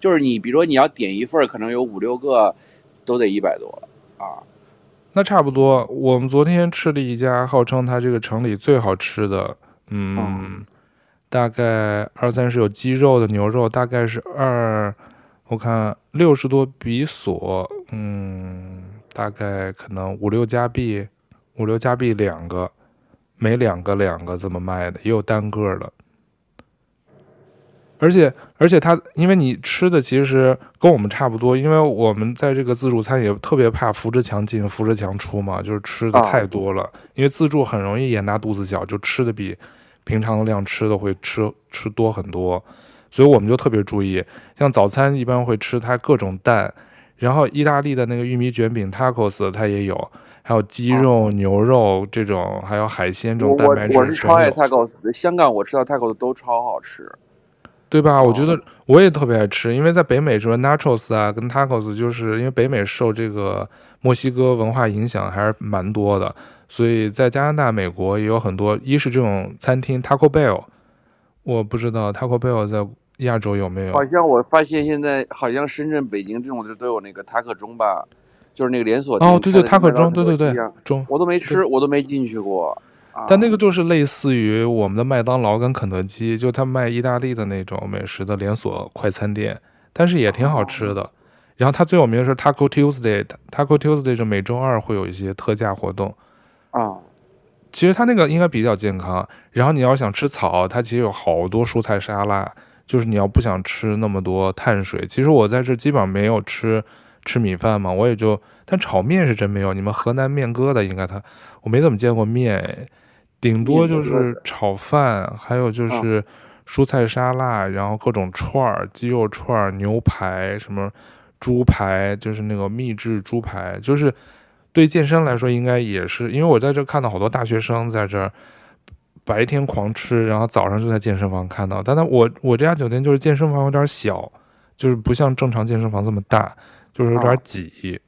就是你，比如说你要点一份，可能有五六个，都得一百多啊。那差不多。我们昨天吃了一家号称它这个城里最好吃的，嗯，嗯大概二三十有鸡肉的牛肉，大概是二，我看六十多比索，嗯，大概可能五六加币，五六加币两个，每两个两个这么卖的，也有单个的。而且而且他，因为你吃的其实跟我们差不多，因为我们在这个自助餐也特别怕扶着墙进，扶着墙出嘛，就是吃的太多了。啊、因为自助很容易眼大肚子小，就吃的比平常的量吃的会吃吃多很多，所以我们就特别注意。像早餐一般会吃它各种蛋，然后意大利的那个玉米卷饼 tacos 它也有，还有鸡肉、啊、牛肉这种，还有海鲜这种蛋白质。我我是超爱 tacos，香港我吃到 tacos 都超好吃。对吧？我觉得我也特别爱吃，因为在北美什么 nachos 啊，跟 tacos，就是因为北美受这个墨西哥文化影响还是蛮多的，所以在加拿大、美国也有很多。一是这种餐厅 Taco Bell，我不知道 Taco Bell 在亚洲有没有。好像我发现现在好像深圳、北京这种就都有那个 Taco 中吧，就是那个连锁店。哦，对对，Taco 中，对对对，中，我都没吃，我都没进去过。但那个就是类似于我们的麦当劳跟肯德基，就他卖意大利的那种美食的连锁快餐店，但是也挺好吃的。然后它最有名的是 Taco Tuesday，Taco Tuesday 就每周二会有一些特价活动。啊，其实它那个应该比较健康。然后你要想吃草，它其实有好多蔬菜沙拉，就是你要不想吃那么多碳水。其实我在这基本上没有吃吃米饭嘛，我也就，但炒面是真没有。你们河南面疙瘩应该他，我没怎么见过面。顶多就是炒饭，还有就是蔬菜沙拉，然后各种串儿，鸡肉串儿、牛排，什么猪排，就是那个秘制猪排，就是对健身来说应该也是，因为我在这看到好多大学生在这儿白天狂吃，然后早上就在健身房看到，但他我我这家酒店就是健身房有点小，就是不像正常健身房这么大，就是有点挤，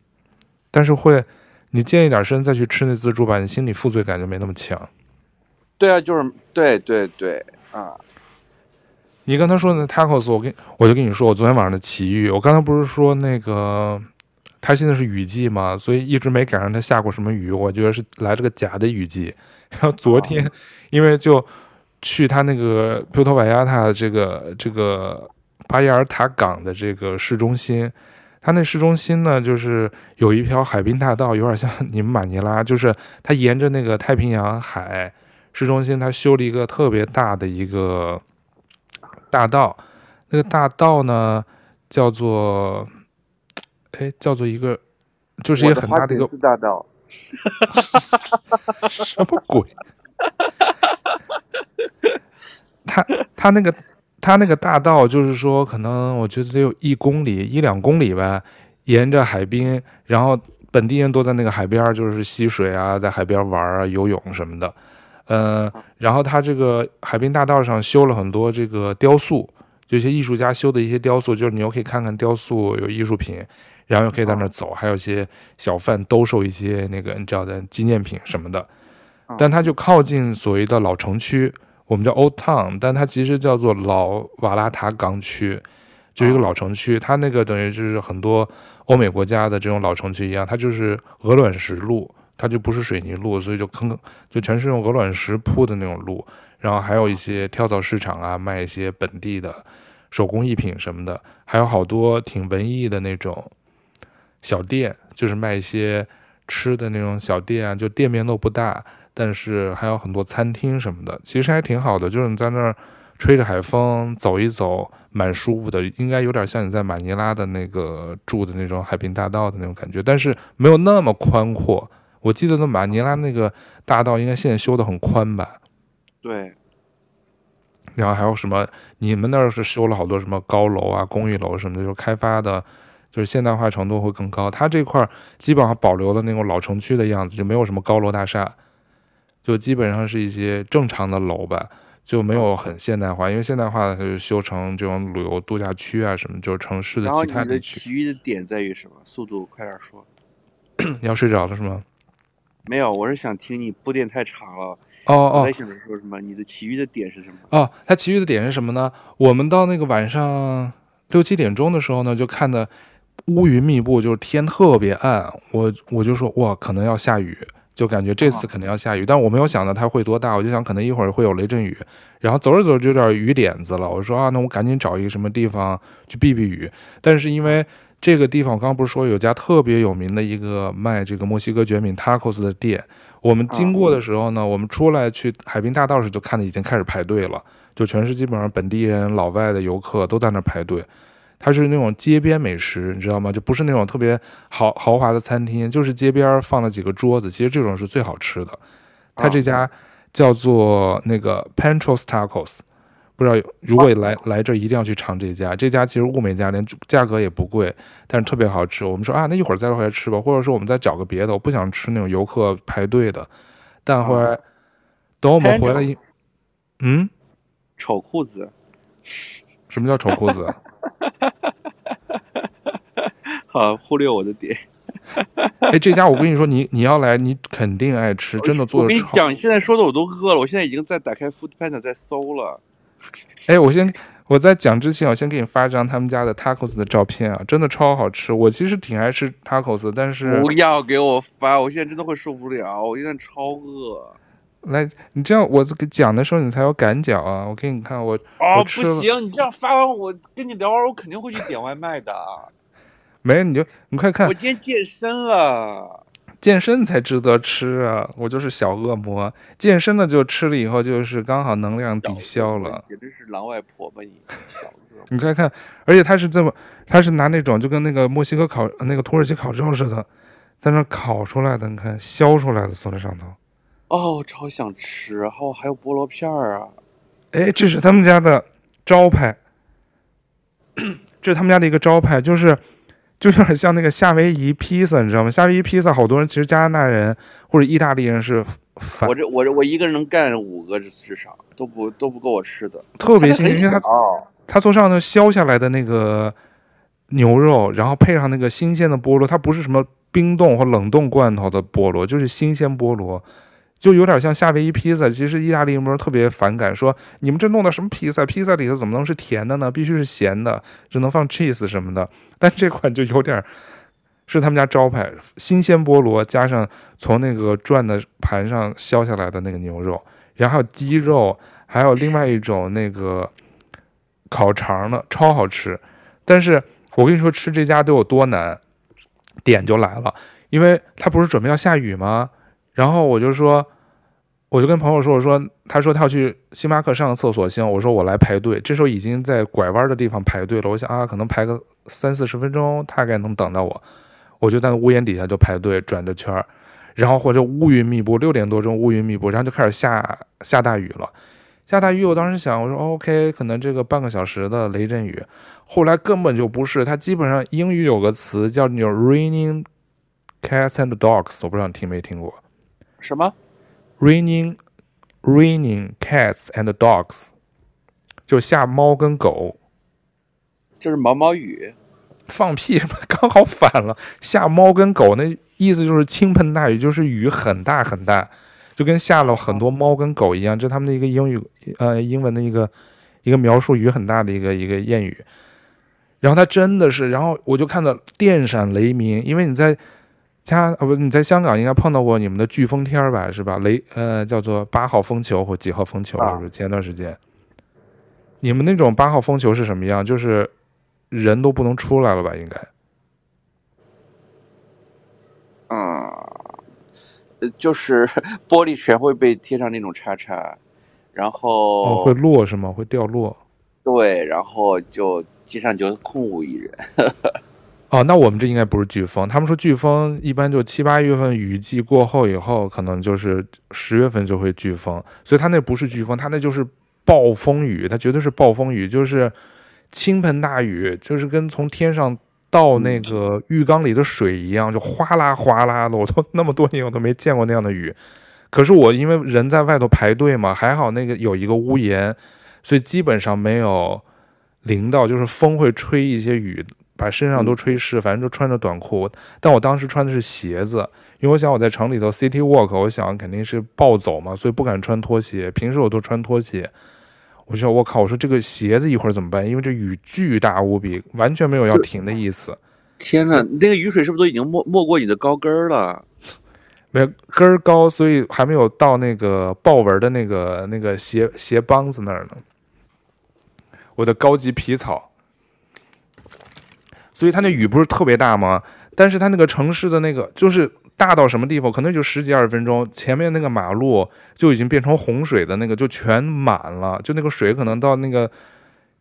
但是会你健一点身再去吃那自助吧，你心里负罪感就没那么强。对啊，就是对对对啊！你刚才说那 tacos，我跟我就跟你说，我昨天晚上的奇遇。我刚才不是说那个，他现在是雨季嘛，所以一直没赶上他下过什么雨。我觉得是来了个假的雨季。然后昨天，因为就去他那个 Puerto Vallarta 这个这个巴亚尔塔港的这个市中心，他那市中心呢，就是有一条海滨大道，有点像你们马尼拉，就是他沿着那个太平洋海。市中心，它修了一个特别大的一个大道，那个大道呢叫做，哎，叫做一个，就是一个很大的一个大道，什么鬼？他他那个他那个大道，就是说，可能我觉得得有一公里一两公里吧，沿着海滨，然后本地人都在那个海边，就是戏水啊，在海边玩啊，游泳什么的。呃，然后它这个海滨大道上修了很多这个雕塑，就一些艺术家修的一些雕塑，就是你又可以看看雕塑，有艺术品，然后又可以在那儿走，还有一些小贩兜售一些那个你知道的纪念品什么的。但它就靠近所谓的老城区，我们叫 Old Town，但它其实叫做老瓦拉塔港区，就是一个老城区。它那个等于就是很多欧美国家的这种老城区一样，它就是鹅卵石路。它就不是水泥路，所以就坑，就全是用鹅卵石铺的那种路。然后还有一些跳蚤市场啊，卖一些本地的手工艺品什么的，还有好多挺文艺的那种小店，就是卖一些吃的那种小店啊，就店面都不大，但是还有很多餐厅什么的，其实还挺好的。就是你在那儿吹着海风走一走，蛮舒服的，应该有点像你在马尼拉的那个住的那种海滨大道的那种感觉，但是没有那么宽阔。我记得那马尼拉那个大道应该现在修的很宽吧？对，然后还有什么？你们那儿是修了好多什么高楼啊、公寓楼什么的，就开发的，就是现代化程度会更高。它这块基本上保留了那种老城区的样子，就没有什么高楼大厦，就基本上是一些正常的楼吧，就没有很现代化。因为现代化它就修成这种旅游度假区啊什么，就是城市的其他地区。其余的点在于什么？速度快点说。你要睡着了是吗？没有，我是想听你铺垫太长了。哦哦，我在想着说什么？你的其余的点是什么？哦，它其余的点是什么呢？我们到那个晚上六七点钟的时候呢，就看的乌云密布，就是天特别暗。我我就说哇，可能要下雨，就感觉这次肯定要下雨。但我没有想到它会多大，我就想可能一会儿会有雷阵雨。然后走着走着就有点雨点子了，我说啊，那我赶紧找一个什么地方去避避雨。但是因为这个地方，我刚刚不是说有家特别有名的一个卖这个墨西哥卷饼 tacos 的店。我们经过的时候呢，我们出来去海滨大道时就看到已经开始排队了，就全是基本上本地人、老外的游客都在那排队。它是那种街边美食，你知道吗？就不是那种特别豪豪华的餐厅，就是街边放了几个桌子。其实这种是最好吃的。它这家叫做那个 Panchos Tacos。不知道，如果来来这一定要去尝这家。这家其实物美价廉，价格也不贵，但是特别好吃。我们说啊，那一会儿再回来吃吧，或者说我们再找个别的。我不想吃那种游客排队的。但后来等我们回来一，嗯，丑裤子，什么叫丑裤子？好，忽略我的点。哎，这家我跟你说，你你要来，你肯定爱吃，真的做的。我跟你讲，你现在说的我都饿了，我现在已经在打开 Foodpanda 在搜了。哎，我先我在讲之前，我先给你发一张他们家的 tacos 的照片啊，真的超好吃。我其实挺爱吃 tacos，但是不要给我发，我现在真的会受不了，我现在超饿。来，你这样我讲的时候你才有感觉啊。我给你看，我哦我不行，你这样发完我跟你聊完，我肯定会去点外卖的。没，你就你快看，我今天健身了。健身才值得吃啊！我就是小恶魔，健身的就吃了以后就是刚好能量抵消了。简直是狼外婆吧你！小恶魔，你快看，而且他是这么，他是拿那种就跟那个墨西哥烤那个土耳其烤肉似的，在那烤出来的，你看削出来的坐在上头。哦，超想吃！然后还有菠萝片儿啊！哎，这是他们家的招牌，这是他们家的一个招牌，就是。就有点像那个夏威夷披萨，你知道吗？夏威夷披萨好多人其实加拿大人或者意大利人是反。我这我这我一个人能干五个至少都不都不够我吃的。特别新鲜，因为他他从上头削下来的那个牛肉，然后配上那个新鲜的菠萝，它不是什么冰冻或冷冻罐头的菠萝，就是新鲜菠萝。就有点像夏威夷披萨，其实意大利人特别反感，说你们这弄的什么披萨？披萨里头怎么能是甜的呢？必须是咸的，只能放 cheese 什么的。但这款就有点是他们家招牌，新鲜菠萝加上从那个转的盘上削下来的那个牛肉，然后鸡肉，还有另外一种那个烤肠的，超好吃。但是我跟你说，吃这家都有多难，点就来了，因为他不是准备要下雨吗？然后我就说，我就跟朋友说，我说，他说他要去星巴克上个厕所，行，我说我来排队。这时候已经在拐弯的地方排队了，我想啊，可能排个三四十分钟，大概能等到我。我就在屋檐底下就排队转着圈，然后或者乌云密布，六点多钟乌云密布，然后就开始下下大雨了。下大雨，我当时想，我说 OK，可能这个半个小时的雷阵雨，后来根本就不是，它基本上英语有个词叫 raining cats and dogs，我不知道你听没听过。什么？Raining, raining cats and dogs，就下猫跟狗，就是毛毛雨。放屁什么？刚好反了，下猫跟狗，那意思就是倾盆大雨，就是雨很大很大，就跟下了很多猫跟狗一样。这是他们的一个英语，呃，英文的一个一个描述雨很大的一个一个谚语。然后它真的是，然后我就看到电闪雷鸣，因为你在。加啊不，你在香港应该碰到过你们的飓风天吧？是吧？雷呃叫做八号风球或几号风球，是不是？前段时间，你们那种八号风球是什么样？就是人都不能出来了吧？应该。嗯，就是 玻璃全会被贴上那种叉叉，然后、哦、会落是吗？会掉落。对，然后就街上就空无一人。哦，那我们这应该不是飓风。他们说飓风一般就七八月份雨季过后以后，可能就是十月份就会飓风。所以他那不是飓风，他那就是暴风雨，它绝对是暴风雨，就是倾盆大雨，就是跟从天上。倒那个浴缸里的水一样，就哗啦哗啦的，我都 那么多年我都没见过那样的雨。可是我因为人在外头排队嘛，还好那个有一个屋檐，所以基本上没有淋到，就是风会吹一些雨，把身上都吹湿，反正就穿着短裤。但我当时穿的是鞋子，因为我想我在城里头 city walk，我想肯定是暴走嘛，所以不敢穿拖鞋。平时我都穿拖鞋。我说我靠！我说这个鞋子一会儿怎么办？因为这雨巨大无比，完全没有要停的意思。天呐，那个雨水是不是都已经没没过你的高跟儿了？没有跟儿高，所以还没有到那个豹纹的那个那个鞋鞋帮子那儿呢。我的高级皮草，所以它那雨不是特别大吗？但是它那个城市的那个就是。大到什么地方？可能就十几二十分钟，前面那个马路就已经变成洪水的那个，就全满了，就那个水可能到那个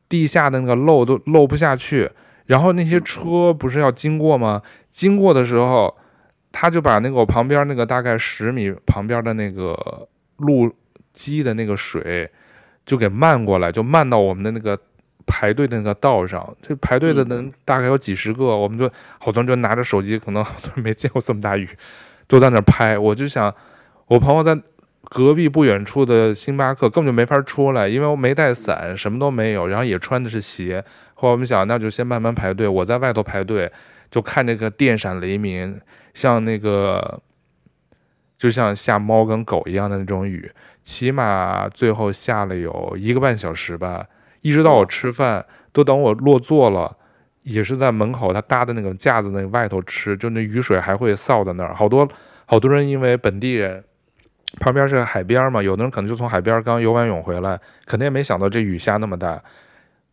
地下的那个漏都漏不下去。然后那些车不是要经过吗？经过的时候，他就把那个我旁边那个大概十米旁边的那个路基的那个水就给漫过来，就漫到我们的那个。排队的那个道上，这排队的人大概有几十个，我们就好多人就拿着手机，可能没见过这么大雨，都在那拍。我就想，我朋友在隔壁不远处的星巴克根本就没法出来，因为我没带伞，什么都没有，然后也穿的是鞋。后来我们想，那就先慢慢排队。我在外头排队，就看那个电闪雷鸣，像那个就像下猫跟狗一样的那种雨，起码最后下了有一个半小时吧。一直到我吃饭，都等我落座了，也是在门口他搭的那个架子那外头吃，就那雨水还会扫在那儿。好多好多人因为本地人旁边是海边嘛，有的人可能就从海边刚游完泳回来，肯定也没想到这雨下那么大。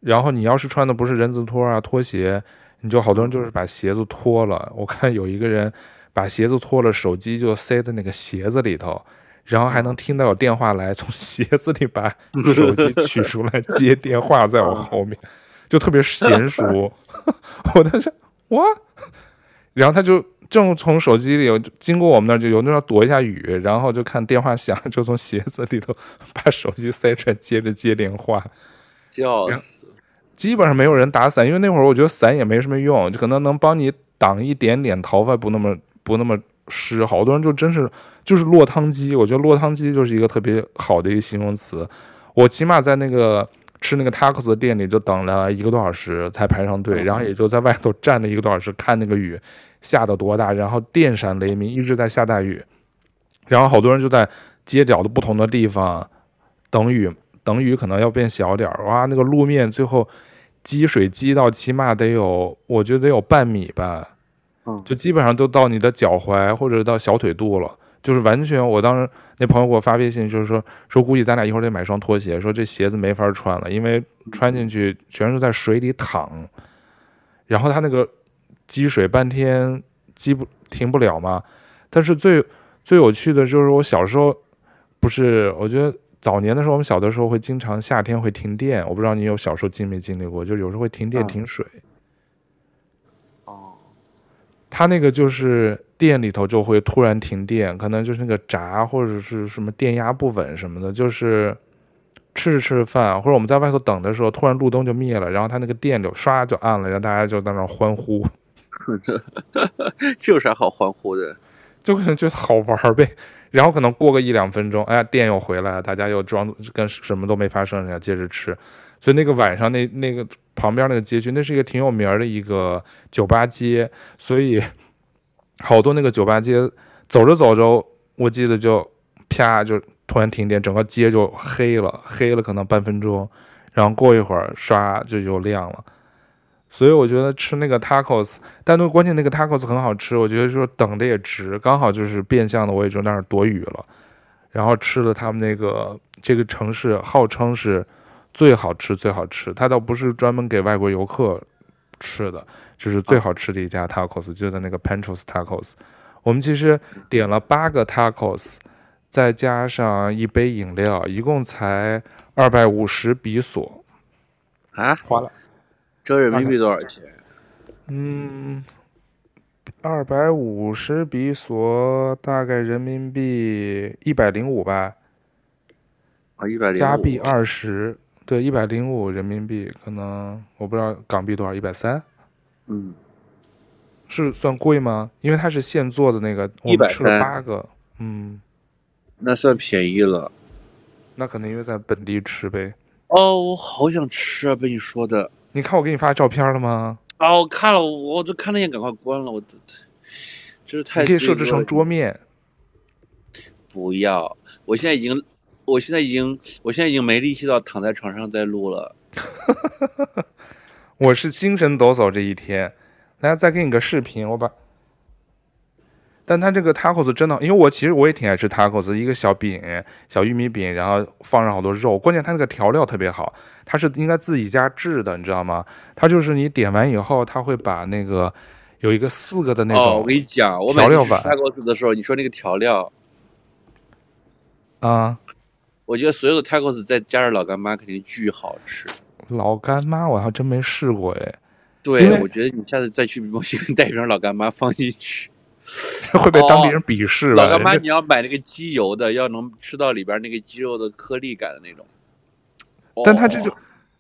然后你要是穿的不是人字拖啊拖鞋，你就好多人就是把鞋子脱了。我看有一个人把鞋子脱了，手机就塞在那个鞋子里头。然后还能听到有电话来，从鞋子里把手机取出来 接电话，在我后面，就特别娴熟。我当时哇，然后他就正从手机里有经过我们那儿，就有那要躲一下雨，然后就看电话响，就从鞋子里头把手机塞出来接着接电话，笑死。基本上没有人打伞，因为那会儿我觉得伞也没什么用，就可能能帮你挡一点点头发不那么不那么湿，好多人就真是。就是落汤鸡，我觉得落汤鸡就是一个特别好的一个形容词。我起码在那个吃那个 tacos 的店里就等了一个多小时才排上队，然后也就在外头站了一个多小时看那个雨下得多大，然后电闪雷鸣一直在下大雨，然后好多人就在街角的不同的地方等雨，等雨可能要变小点儿，哇，那个路面最后积水积到起码得有，我觉得得有半米吧，就基本上都到你的脚踝或者到小腿肚了。就是完全，我当时那朋友给我发微信，就是说说估计咱俩一会儿得买双拖鞋，说这鞋子没法穿了，因为穿进去全是在水里躺，然后他那个积水半天积不停不了嘛。但是最最有趣的就是我小时候不是，我觉得早年的时候我们小的时候会经常夏天会停电，我不知道你有小时候经没经历过，就有时候会停电停水。哦，他那个就是。店里头就会突然停电，可能就是那个闸或者是什么电压不稳什么的，就是吃着吃着饭，或者我们在外头等的时候，突然路灯就灭了，然后他那个电就唰就暗了，然后大家就在那欢呼。这有啥好欢呼的？就可能觉得好玩呗。然后可能过个一两分钟，哎呀，电又回来了，大家又装跟什么都没发生，一样接着吃。所以那个晚上那那个旁边那个街区，那是一个挺有名的一个酒吧街，所以。好多那个酒吧街，走着走着，我记得就啪就突然停电，整个街就黑了，黑了可能半分钟，然后过一会儿唰就又亮了。所以我觉得吃那个 tacos，但那关键那个 tacos 很好吃，我觉得说等的也值，刚好就是变相的我也就那儿躲雨了，然后吃了他们那个这个城市号称是最好吃最好吃，它倒不是专门给外国游客吃的，就是最好吃的一家 tacos，、啊、就在那个 Panchos Tacos。我们其实点了八个 tacos，再加上一杯饮料，一共才二百五十比索啊，花了。折人民币多少钱？嗯，二百五十比索大概人民币一百零五吧。啊，一百零五。加币二十，对，一百零五人民币，可能我不知道港币多少，一百三。嗯，是算贵吗？因为它是现做的那个，我们吃了八个，嗯，那算便宜了。那可能因为在本地吃呗。哦，我好想吃啊！被你说的。你看我给你发照片了吗？哦，我看了，我这看了一眼，赶快关了。我这这是太……你可以设置成桌面。不要，我现在已经，我现在已经，我现在已经没力气到躺在床上再录了。我是精神抖擞这一天，来再给你个视频，我把。但它这个 tacos 真的，因为我其实我也挺爱吃 tacos，一个小饼，小玉米饼，然后放上好多肉，关键它那个调料特别好，它是应该自己家制的，你知道吗？它就是你点完以后，它会把那个有一个四个的那种、哦。我跟你讲，我每次吃 tacos 的时候，你说那个调料啊，我觉得所有的 tacos 再加上老干妈肯定巨好吃。老干妈我还真没试过哎。对，我觉得你下次再去墨西哥带一瓶老干妈放进去。会被当地人鄙视吧？老干妈，你要买那个鸡油的，要能吃到里边那个鸡肉的颗粒感的那种。但他这就，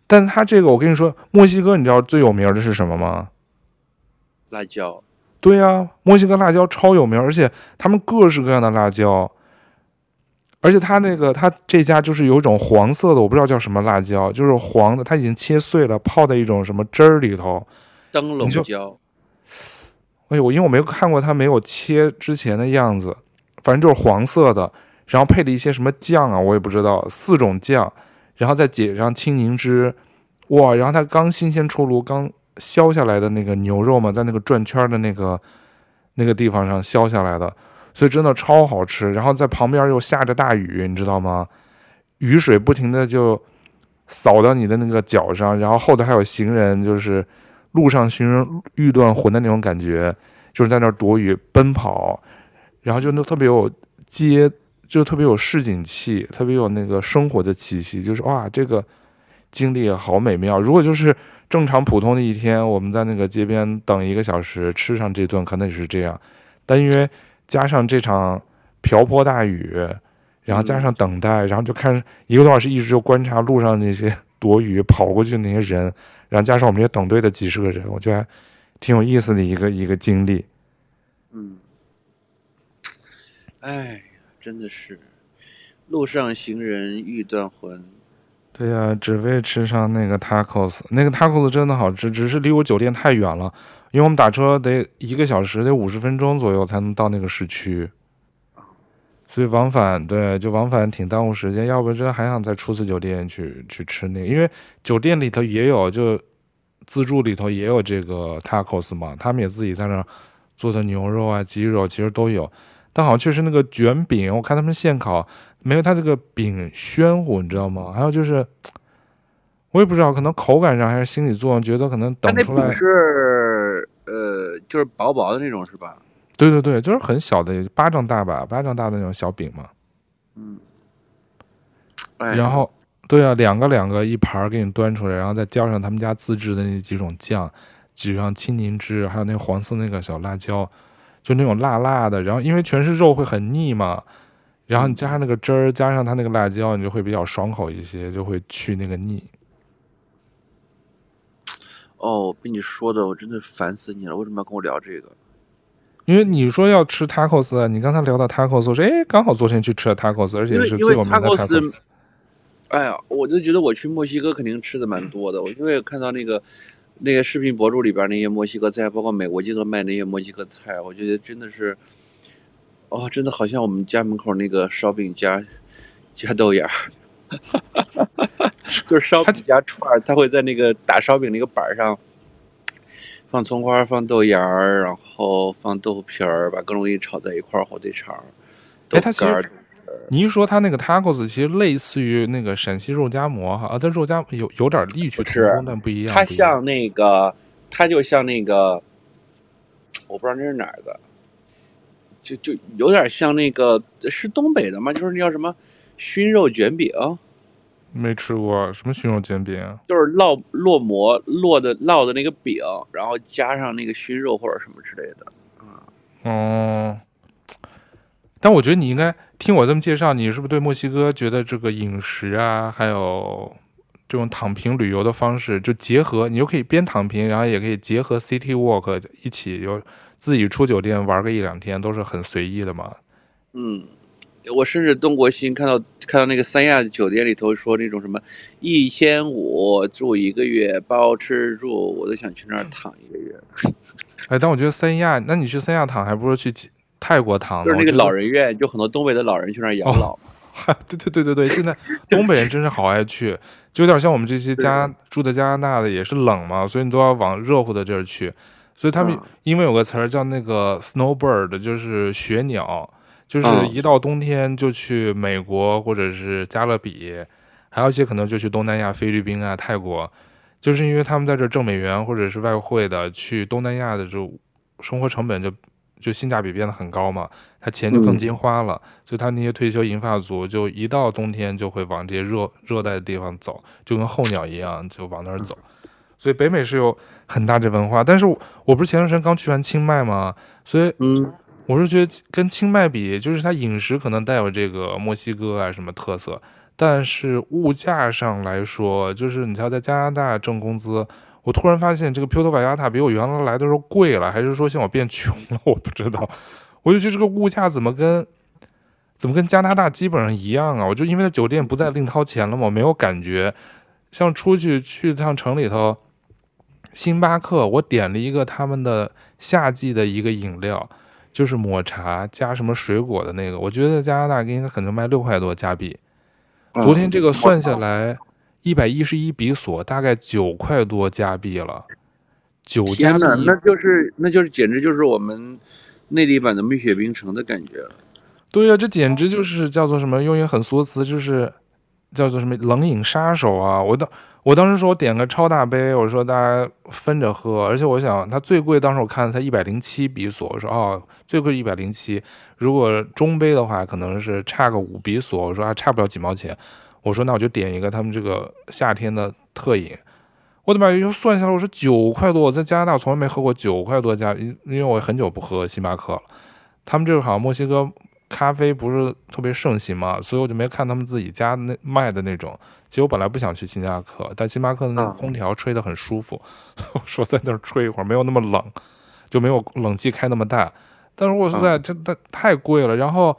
但他这个，我跟你说，墨西哥你知道最有名的是什么吗？辣椒。对呀，墨西哥辣椒超有名，而且他们各式各样的辣椒。而且他那个他这家就是有一种黄色的，我不知道叫什么辣椒，就是黄的，他已经切碎了，泡在一种什么汁儿里头。灯笼椒。哎呦，我因为我没有看过它没有切之前的样子，反正就是黄色的，然后配了一些什么酱啊，我也不知道，四种酱，然后再解上青柠汁，哇，然后它刚新鲜出炉，刚削下来的那个牛肉嘛，在那个转圈的那个那个地方上削下来的，所以真的超好吃。然后在旁边又下着大雨，你知道吗？雨水不停的就扫到你的那个脚上，然后后头还有行人，就是。路上行人欲断魂的那种感觉，就是在那儿躲雨奔跑，然后就那特别有街，就特别有市井气，特别有那个生活的气息，就是哇，这个经历好美妙。如果就是正常普通的一天，我们在那个街边等一个小时吃上这顿，可能也是这样。但因为加上这场瓢泼大雨，然后加上等待，然后就看一个多小时，一直就观察路上那些 躲雨跑过去的那些人。然后加上我们这些等队的几十个人，我觉得还挺有意思的一个一个经历。嗯，哎，真的是路上行人欲断魂。对呀、啊，只为吃上那个 tacos，那个 tacos 真的好吃，只是离我酒店太远了，因为我们打车得一个小时，得五十分钟左右才能到那个市区。所以往返对，就往返挺耽误时间。要不真还想再出次酒店去去吃那个，因为酒店里头也有，就自助里头也有这个 tacos 嘛，他们也自己在那做的牛肉啊、鸡肉其实都有。但好像确实那个卷饼，我看他们现烤没有他这个饼暄乎，你知道吗？还有就是，我也不知道，可能口感上还是心理作用，觉得可能等出来是，就是薄薄的那种，是吧？对对对，就是很小的，巴掌大吧，巴掌大的那种小饼嘛。嗯。然后，对啊，两个两个一盘给你端出来，然后再浇上他们家自制的那几种酱，挤上青柠汁，还有那黄色那个小辣椒，就那种辣辣的。然后因为全是肉会很腻嘛，然后你加上那个汁儿，加上它那个辣椒，你就会比较爽口一些，就会去那个腻。哦，被你说的我真的烦死你了，为什么要跟我聊这个？因为你说要吃 tacos，你刚才聊到 tacos，我说哎，刚好昨天去吃了 tacos，而且是最有名的 tacos。哎呀，我就觉得我去墨西哥肯定吃的蛮多的，我因为看到那个那个视频博主里边那些墨西哥菜，包括美国街头卖那些墨西哥菜，我觉得真的是，哦，真的好像我们家门口那个烧饼加加豆芽，就是烧饼加串儿，他会在那个打烧饼那个板上。放葱花，放豆芽儿，然后放豆腐皮儿，把各种东西炒在一块儿，火腿肠。哎，它其实，你一说它那个 tacos，其实类似于那个陕西肉夹馍哈，啊，但肉夹有有点异曲同工，但不一样。它像那个，它就像那个，我不知道那是哪儿的，就就有点像那个，是东北的吗？就是那叫什么熏肉卷饼。没吃过什么熏肉卷饼，就是烙烙馍烙的烙的那个饼，然后加上那个熏肉或者什么之类的。嗯，但我觉得你应该听我这么介绍，你是不是对墨西哥觉得这个饮食啊，还有这种躺平旅游的方式，就结合你又可以边躺平，然后也可以结合 city walk 一起，就自己出酒店玩个一两天，都是很随意的嘛。嗯。我甚至东国新看到看到那个三亚酒店里头说那种什么一千五住一个月包吃住，我都想去那儿躺一个月。哎，但我觉得三亚，那你去三亚躺，还不如去泰国躺。就是那个老人院，就很多东北的老人去那儿养老。哦、对对对对对，现在 东北人真是好爱去，就有点像我们这些加住在加拿大的，也是冷嘛，所以你都要往热乎的地儿去。所以他们因为有个词儿叫那个 snowbird，就是雪鸟。就是一到冬天就去美国或者是加勒比，还有一些可能就去东南亚、菲律宾啊、泰国，就是因为他们在这挣美元或者是外汇的，去东南亚的就生活成本就就性价比变得很高嘛，他钱就更金花了，所以他那些退休银发族就一到冬天就会往这些热热带的地方走，就跟候鸟一样就往那儿走，所以北美是有很大的文化，但是我我不是前段时间刚去完清迈吗？所以嗯。我是觉得跟清迈比，就是它饮食可能带有这个墨西哥啊什么特色，但是物价上来说，就是你像在加拿大挣工资，我突然发现这个 Puerto v a y a t a 比我原来来的时候贵了，还是说像我变穷了？我不知道。我就觉得这个物价怎么跟怎么跟加拿大基本上一样啊？我就因为酒店不再另掏钱了嘛，我没有感觉。像出去去趟城里头，星巴克，我点了一个他们的夏季的一个饮料。就是抹茶加什么水果的那个，我觉得在加拿大应该可能卖六块多加币。昨天这个算下来一百一十一比索，大概九块多加币了。九加币，那就是那就是简直就是我们内地版的蜜雪冰城的感觉了。对呀、啊，这简直就是叫做什么？用一个很俗的词，就是叫做什么冷饮杀手啊！我当。我当时说我点个超大杯，我说大家分着喝，而且我想它最贵，当时我看才一百零七比索，我说哦，最贵一百零七，如果中杯的话可能是差个五比索，我说还差不了几毛钱，我说那我就点一个他们这个夏天的特饮，我的妈，又算下来我说九块多，我在加拿大从来没喝过九块多加，因因为我很久不喝星巴克了，他们这个好像墨西哥。咖啡不是特别盛行嘛，所以我就没看他们自己家那卖的那种。其实我本来不想去星巴克，但星巴克的那个空调吹得很舒服，我说在那儿吹一会儿，没有那么冷，就没有冷气开那么大。但是我实在它它太贵了。然后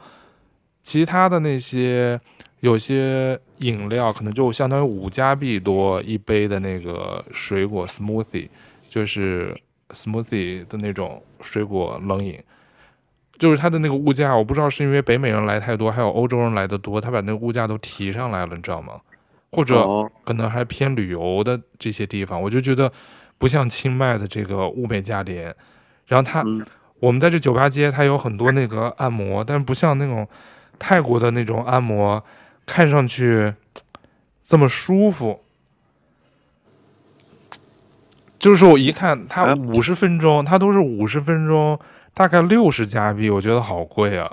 其他的那些有些饮料可能就相当于五加币多一杯的那个水果 smoothie，就是 smoothie 的那种水果冷饮。就是它的那个物价，我不知道是因为北美人来太多，还有欧洲人来的多，他把那个物价都提上来了，你知道吗？或者可能还偏旅游的这些地方，我就觉得不像清迈的这个物美价廉。然后他，我们在这酒吧街，它有很多那个按摩，但是不像那种泰国的那种按摩，看上去这么舒服。就是我一看，它五十分钟，它都是五十分钟。大概六十加币，我觉得好贵啊，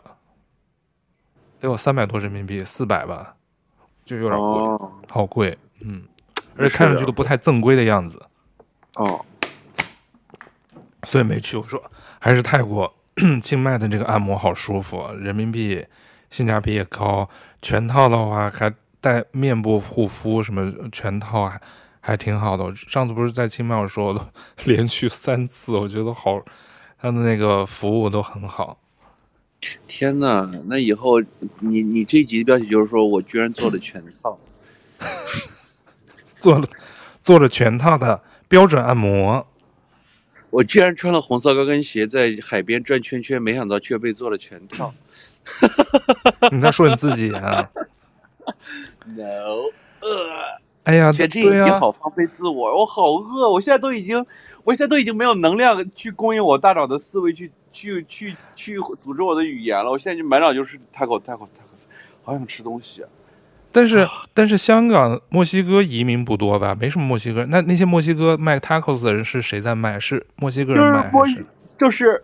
得有三百多人民币，四百吧，就有点贵，哦、好贵，嗯，而且看上去都不太正规的样子，哦，所以没去。我说还是泰国清迈的这个按摩好舒服，人民币性价比也高，全套的话还带面部护肤什么全套还还挺好的。上次不是在清迈我说的，连续三次，我觉得好。他的那个服务都很好。天呐，那以后你你这一集的标题就是说我居然做了全套，做了做了全套的标准按摩。我居然穿了红色高跟鞋在海边转圈圈，没想到却被做了全套。你在说你自己啊？No，呃，哎呀，这这也好放飞自我，我好饿，我现在都已经，我现在都已经没有能量去供应我大脑的思维去去去去组织我的语言了。我现在就满脑就是 taco taco taco，好想吃东西啊。但是但是香港墨西哥移民不多吧？没什么墨西哥。那那些墨西哥卖 tacos 的人是谁在卖？是墨西哥人卖还是？就是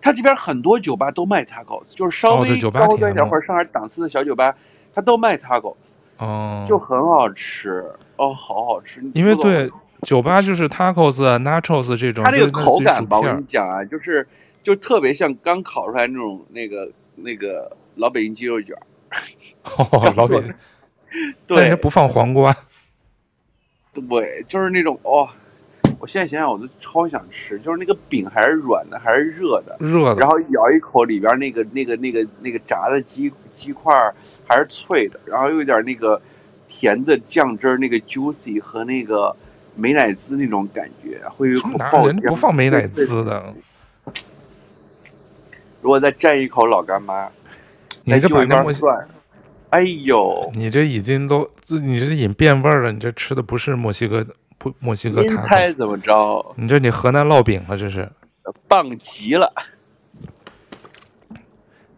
他这边很多酒吧都卖 tacos，就是稍微高端点或者上点档次的小酒吧，他都卖 tacos。哦，就很好吃哦，好好吃。因为对酒吧就是 tacos、nachos 这种，它这个口感吧，我跟你讲啊，就是就特别像刚烤出来那种那个那个老北京鸡肉卷。哦，老北京，对，不放黄瓜。对，就是那种哦，我现在想想我都超想吃，就是那个饼还是软的，还是热的，热的，然后咬一口里边那个那个那个那个炸的鸡。鸡块还是脆的，然后又有点那个甜的酱汁儿，那个 juicy 和那个美乃滋那种感觉，会有一口爆。人不放美乃滋的。如果再蘸一口老干妈，你这把那蒜，哎呦，你这已经都，你这已经变味了。你这吃的不是墨西哥，不墨西哥。您猜怎么着？你这你河南烙饼了，这是。棒极了。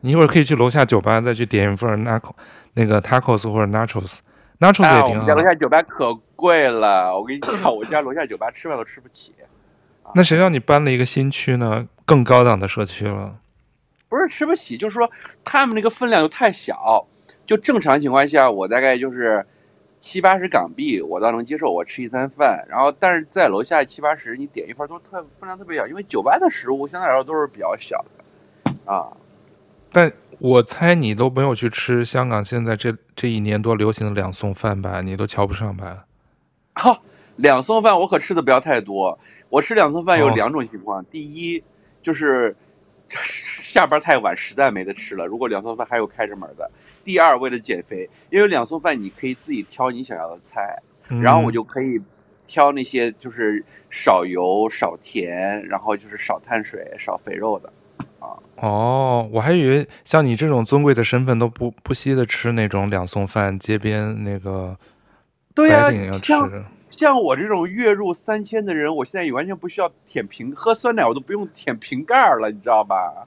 你一会儿可以去楼下酒吧再去点一份 naco 那个 tacos 或者 nachos，nachos 也挺好。我们家楼下酒吧可贵了，我跟你讲，我家楼下酒吧吃饭都吃不起。那谁让你搬了一个新区呢？更高档的社区了。不是吃不起，就是说他们那个分量又太小。就正常情况下，我大概就是七八十港币，我倒能接受，我吃一餐饭。然后，但是在楼下七八十，你点一份都特分量特别小，因为酒吧的食物相对来说都是比较小的啊。但我猜你都没有去吃香港现在这这一年多流行的两送饭吧？你都瞧不上吧？好、哦，两送饭我可吃的不要太多。我吃两餸饭有两种情况：哦、第一，就是 下班太晚，实在没得吃了；如果两送饭还有开着门的。第二，为了减肥，因为两送饭你可以自己挑你想要的菜，嗯、然后我就可以挑那些就是少油、少甜，然后就是少碳水、少肥肉的。哦，我还以为像你这种尊贵的身份都不不惜的吃那种两送饭，街边那个对呀、啊，像像我这种月入三千的人，我现在也完全不需要舔瓶喝酸奶，我都不用舔瓶盖了，你知道吧？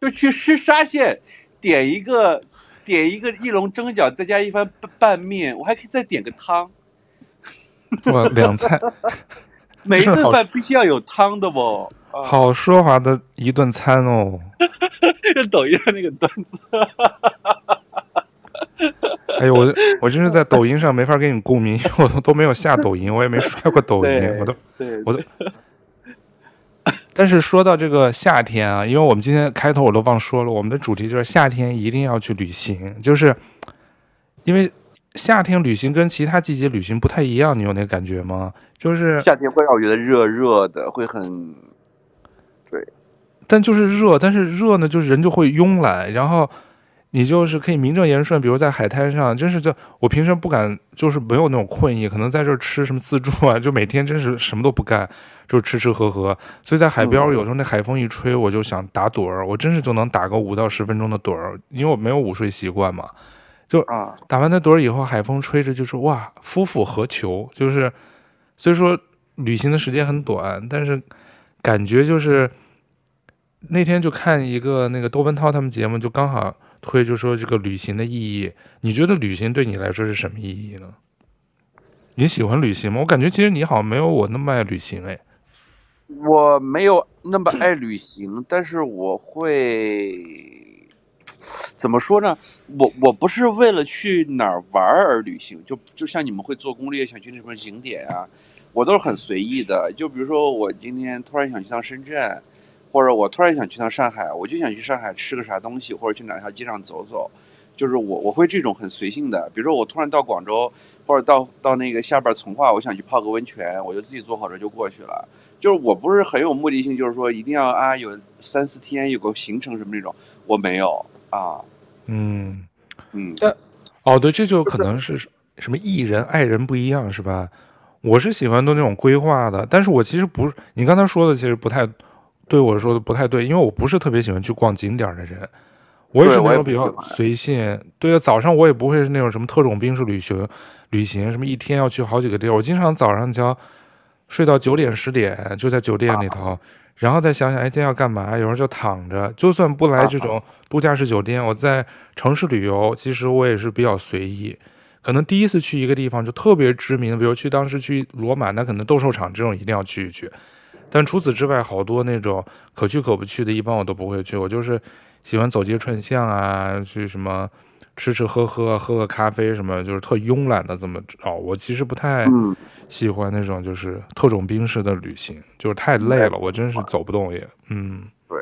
就去吃沙县，点一个点一个一笼蒸饺，再加一番拌面，我还可以再点个汤。哇，两菜，每一顿饭必须要有汤的不？好奢华的一顿餐哦！抖音上那个段子，哎呦，我我真是在抖音上没法跟你共鸣，我都都没有下抖音，我也没刷过抖音，我都，我都。但是说到这个夏天啊，因为我们今天开头我都忘说了，我们的主题就是夏天一定要去旅行，就是因为夏天旅行跟其他季节旅行不太一样，你有那个感觉吗？就是夏天会让我觉得热热的，会很对。但就是热，但是热呢，就是人就会慵懒，然后你就是可以名正言顺，比如在海滩上，真是就我平时不敢，就是没有那种困意，可能在这儿吃什么自助啊，就每天真是什么都不干，就吃吃喝喝。所以在海边，有时候那海风一吹，我就想打盹儿，我真是就能打个五到十分钟的盹儿，因为我没有午睡习惯嘛。就打完那盹儿以后，海风吹着，就是哇，夫复何求？就是虽说旅行的时间很短，但是感觉就是。那天就看一个那个窦文涛他们节目，就刚好推，就说这个旅行的意义。你觉得旅行对你来说是什么意义呢？你喜欢旅行吗？我感觉其实你好像没有我那么爱旅行哎。我没有那么爱旅行，但是我会怎么说呢？我我不是为了去哪儿玩而旅行，就就像你们会做攻略想去那什么景点啊，我都是很随意的。就比如说我今天突然想去趟深圳。或者我突然想去趟上海，我就想去上海吃个啥东西，或者去哪条街上走走，就是我我会这种很随性的。比如说我突然到广州，或者到到那个下边从化，我想去泡个温泉，我就自己坐火车就过去了。就是我不是很有目的性，就是说一定要啊有三四天有个行程什么那种，我没有啊。嗯嗯，但哦对，这就可能是什么艺人爱人不一样是吧？我是喜欢都那种规划的，但是我其实不是你刚才说的，其实不太。对我说的不太对，因为我不是特别喜欢去逛景点的人，我也是那种比较随性。对啊，早上我也不会是那种什么特种兵式旅行，旅行什么一天要去好几个地儿。我经常早上就要睡到九点十点，就在酒店里头，啊、然后再想想，哎，今天要干嘛？有时候就躺着。就算不来这种度假式酒店，啊、我在城市旅游，其实我也是比较随意。可能第一次去一个地方就特别知名，比如去当时去罗马，那可能斗兽场这种一定要去一去。但除此之外，好多那种可去可不去的，一般我都不会去。我就是喜欢走街串巷啊，去什么吃吃喝喝，喝个咖啡什么，就是特慵懒的这么着。我其实不太喜欢那种就是特种兵式的旅行，就是太累了，我真是走不动也。嗯，对。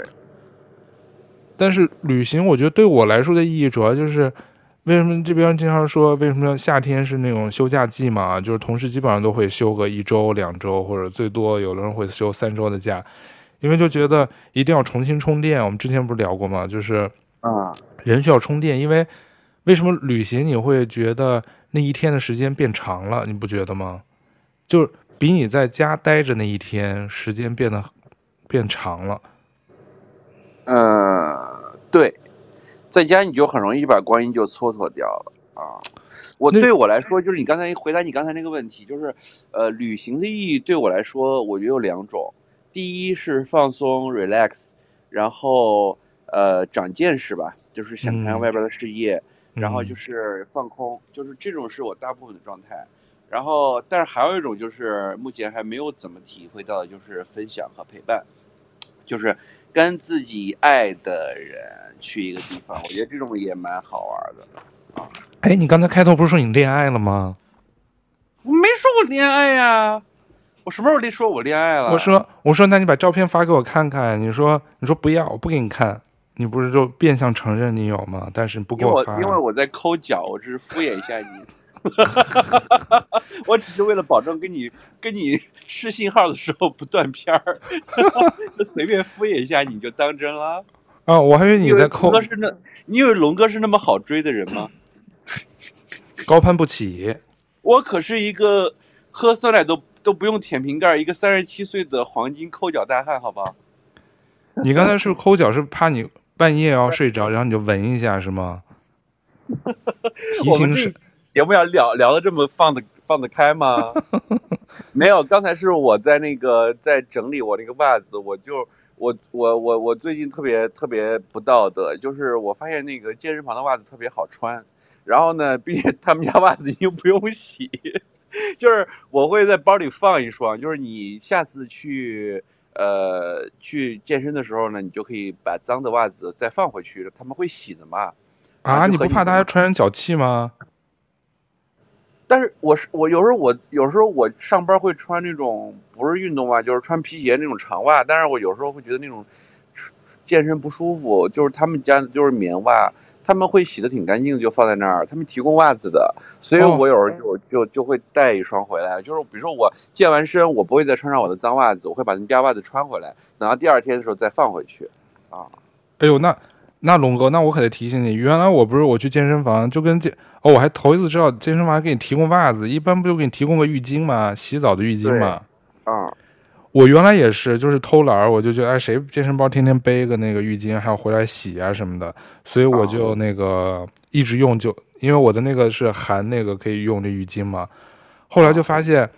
但是旅行，我觉得对我来说的意义主要就是。为什么这边经常说为什么夏天是那种休假季嘛？就是同事基本上都会休个一周、两周，或者最多有的人会休三周的假，因为就觉得一定要重新充电。我们之前不是聊过吗？就是啊，人需要充电，因为为什么旅行你会觉得那一天的时间变长了？你不觉得吗？就是比你在家待着那一天时间变得变长了。呃，对。在家你就很容易把光阴就蹉跎掉了啊！我对我来说，就是你刚才回答你刚才那个问题，就是呃，旅行的意义对我来说，我觉得有两种。第一是放松 relax，然后呃长见识吧，就是想看外边的世界，嗯、然后就是放空，就是这种是我大部分的状态。然后，但是还有一种就是目前还没有怎么体会到的，就是分享和陪伴，就是跟自己爱的人。去一个地方，我觉得这种也蛮好玩的啊！哎，你刚才开头不是说你恋爱了吗？我没说我恋爱呀，我什么时候说我恋爱了？我说，我说，那你把照片发给我看看。你说，你说不要，我不给你看。你不是就变相承认你有吗？但是你不给我发，因为我，因为我在抠脚，我只是敷衍一下你。我只是为了保证跟你跟你试信号的时候不断片儿，就随便敷衍一下你就当真了。啊、哦，我还以为你在抠。龙哥是那，你以为龙哥是那么好追的人吗？高攀不起。我可是一个喝酸奶都都不用舔瓶盖，一个三十七岁的黄金抠脚大汉，好不好？你刚才是抠脚，是怕你半夜要睡着，然后你就闻一下，是吗？我们这节目要聊聊的这么放得放得开吗？没有，刚才是我在那个在整理我那个袜子，我就。我我我我最近特别特别不道德，就是我发现那个健身房的袜子特别好穿，然后呢，并且他们家袜子已经不用洗，就是我会在包里放一双，就是你下次去呃去健身的时候呢，你就可以把脏的袜子再放回去，他们会洗的嘛。啊，你不怕大家传染脚气吗？但是我是我有时候我有时候我上班会穿那种不是运动袜，就是穿皮鞋那种长袜。但是我有时候会觉得那种健身不舒服。就是他们家的就是棉袜，他们会洗的挺干净的，就放在那儿。他们提供袜子的，所以我有时候就就就会带一双回来。就是比如说我健完身，我不会再穿上我的脏袜子，我会把他们家袜子穿回来，等到第二天的时候再放回去。啊，哎呦那。那龙哥，那我可得提醒你，原来我不是我去健身房就跟健哦，我还头一次知道健身房还给你提供袜子，一般不就给你提供个浴巾吗？洗澡的浴巾吗？啊，我原来也是，就是偷懒儿，我就觉得哎，谁健身包天天背个那个浴巾，还要回来洗啊什么的，所以我就那个一直用就，就因为我的那个是含那个可以用的浴巾嘛。后来就发现，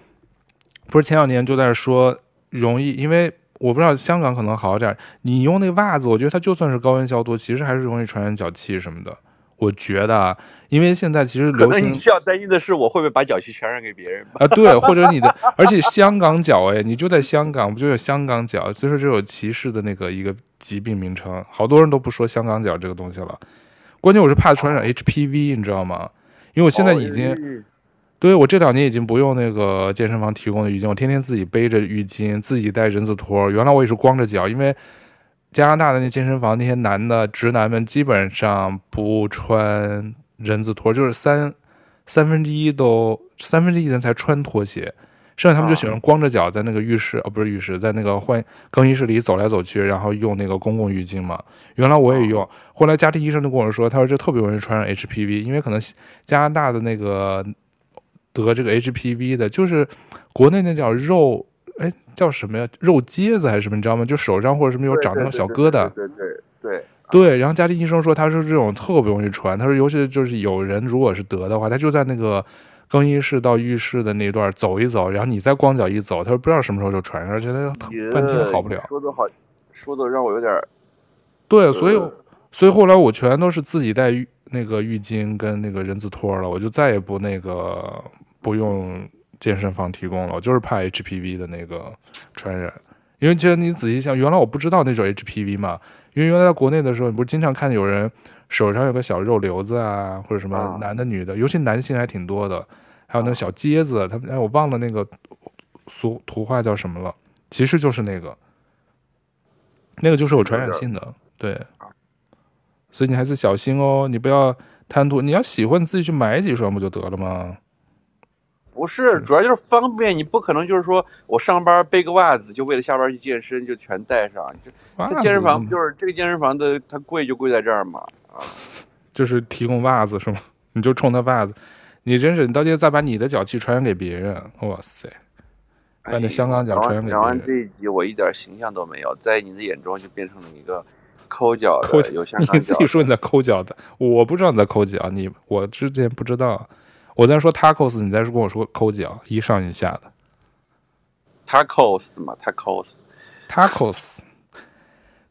不是前两年就在说容易，因为。我不知道香港可能好点，你用那个袜子，我觉得它就算是高温消毒，其实还是容易传染脚气什么的。我觉得啊，因为现在其实流行，你需要担心的是我会不会把脚气传染给别人啊？对，或者你的，而且香港脚哎，你就在香港，不就有香港脚？所以说这有歧视的那个一个疾病名称，好多人都不说香港脚这个东西了。关键我是怕传染 HPV，你知道吗？因为我现在已经。哦对，我这两年已经不用那个健身房提供的浴巾，我天天自己背着浴巾，自己带人字拖。原来我也是光着脚，因为加拿大的那健身房那些男的直男们基本上不穿人字拖，就是三三分之一都三分之一人才穿拖鞋，剩下他们就喜欢光着脚在那个浴室，哦，不是浴室，在那个换更衣室里走来走去，然后用那个公共浴巾嘛。原来我也用，后来家庭医生就跟我说，他说这特别容易传染 HPV，因为可能加拿大的那个。得这个 HPV 的，就是国内那叫肉，哎，叫什么呀？肉疖子还是什么？你知道吗？就手上或者什么有长那种小疙瘩。对对对，对，然后家庭医生说他说这种特别容易传，他说尤其就是有人如果是得的话，他就在那个更衣室到浴室的那段走一走，然后你再光脚一走，他说不知道什么时候就传上，而且他半天好不了。说的好，说的让我有点。对，所以所以后来我全都是自己带浴那个浴巾跟那个人字拖了，我就再也不那个不用健身房提供了，我就是怕 HPV 的那个传染。因为其实你仔细想，原来我不知道那种 HPV 嘛。因为原来在国内的时候，你不是经常看有人手上有个小肉瘤子啊，或者什么男的女的，尤其男性还挺多的。还有那个小疖子，他们哎，我忘了那个俗图画叫什么了，其实就是那个，那个就是有传染性的，对。所以你还是小心哦，你不要贪图，你要喜欢你自己去买几双不就得了吗？不是，主要就是方便，你不可能就是说我上班背个袜子，就为了下班去健身就全带上。就这健身房不就是这个健身房的它贵就贵在这儿嘛？啊，就是提供袜子是吗？你就冲他袜子，你真是你到现在再把你的脚气传染给别人，哇塞！把那香港脚传染给别人。讲完这一集，我一点形象都没有，在你的眼中就变成了一个抠脚的，抠脚有香港脚。你自己说你在抠脚的，我不知道你在抠脚，你我之前不知道。我在说 tacos，你在跟我说抠脚，一上一下的 tacos 嘛，tacos，tacos，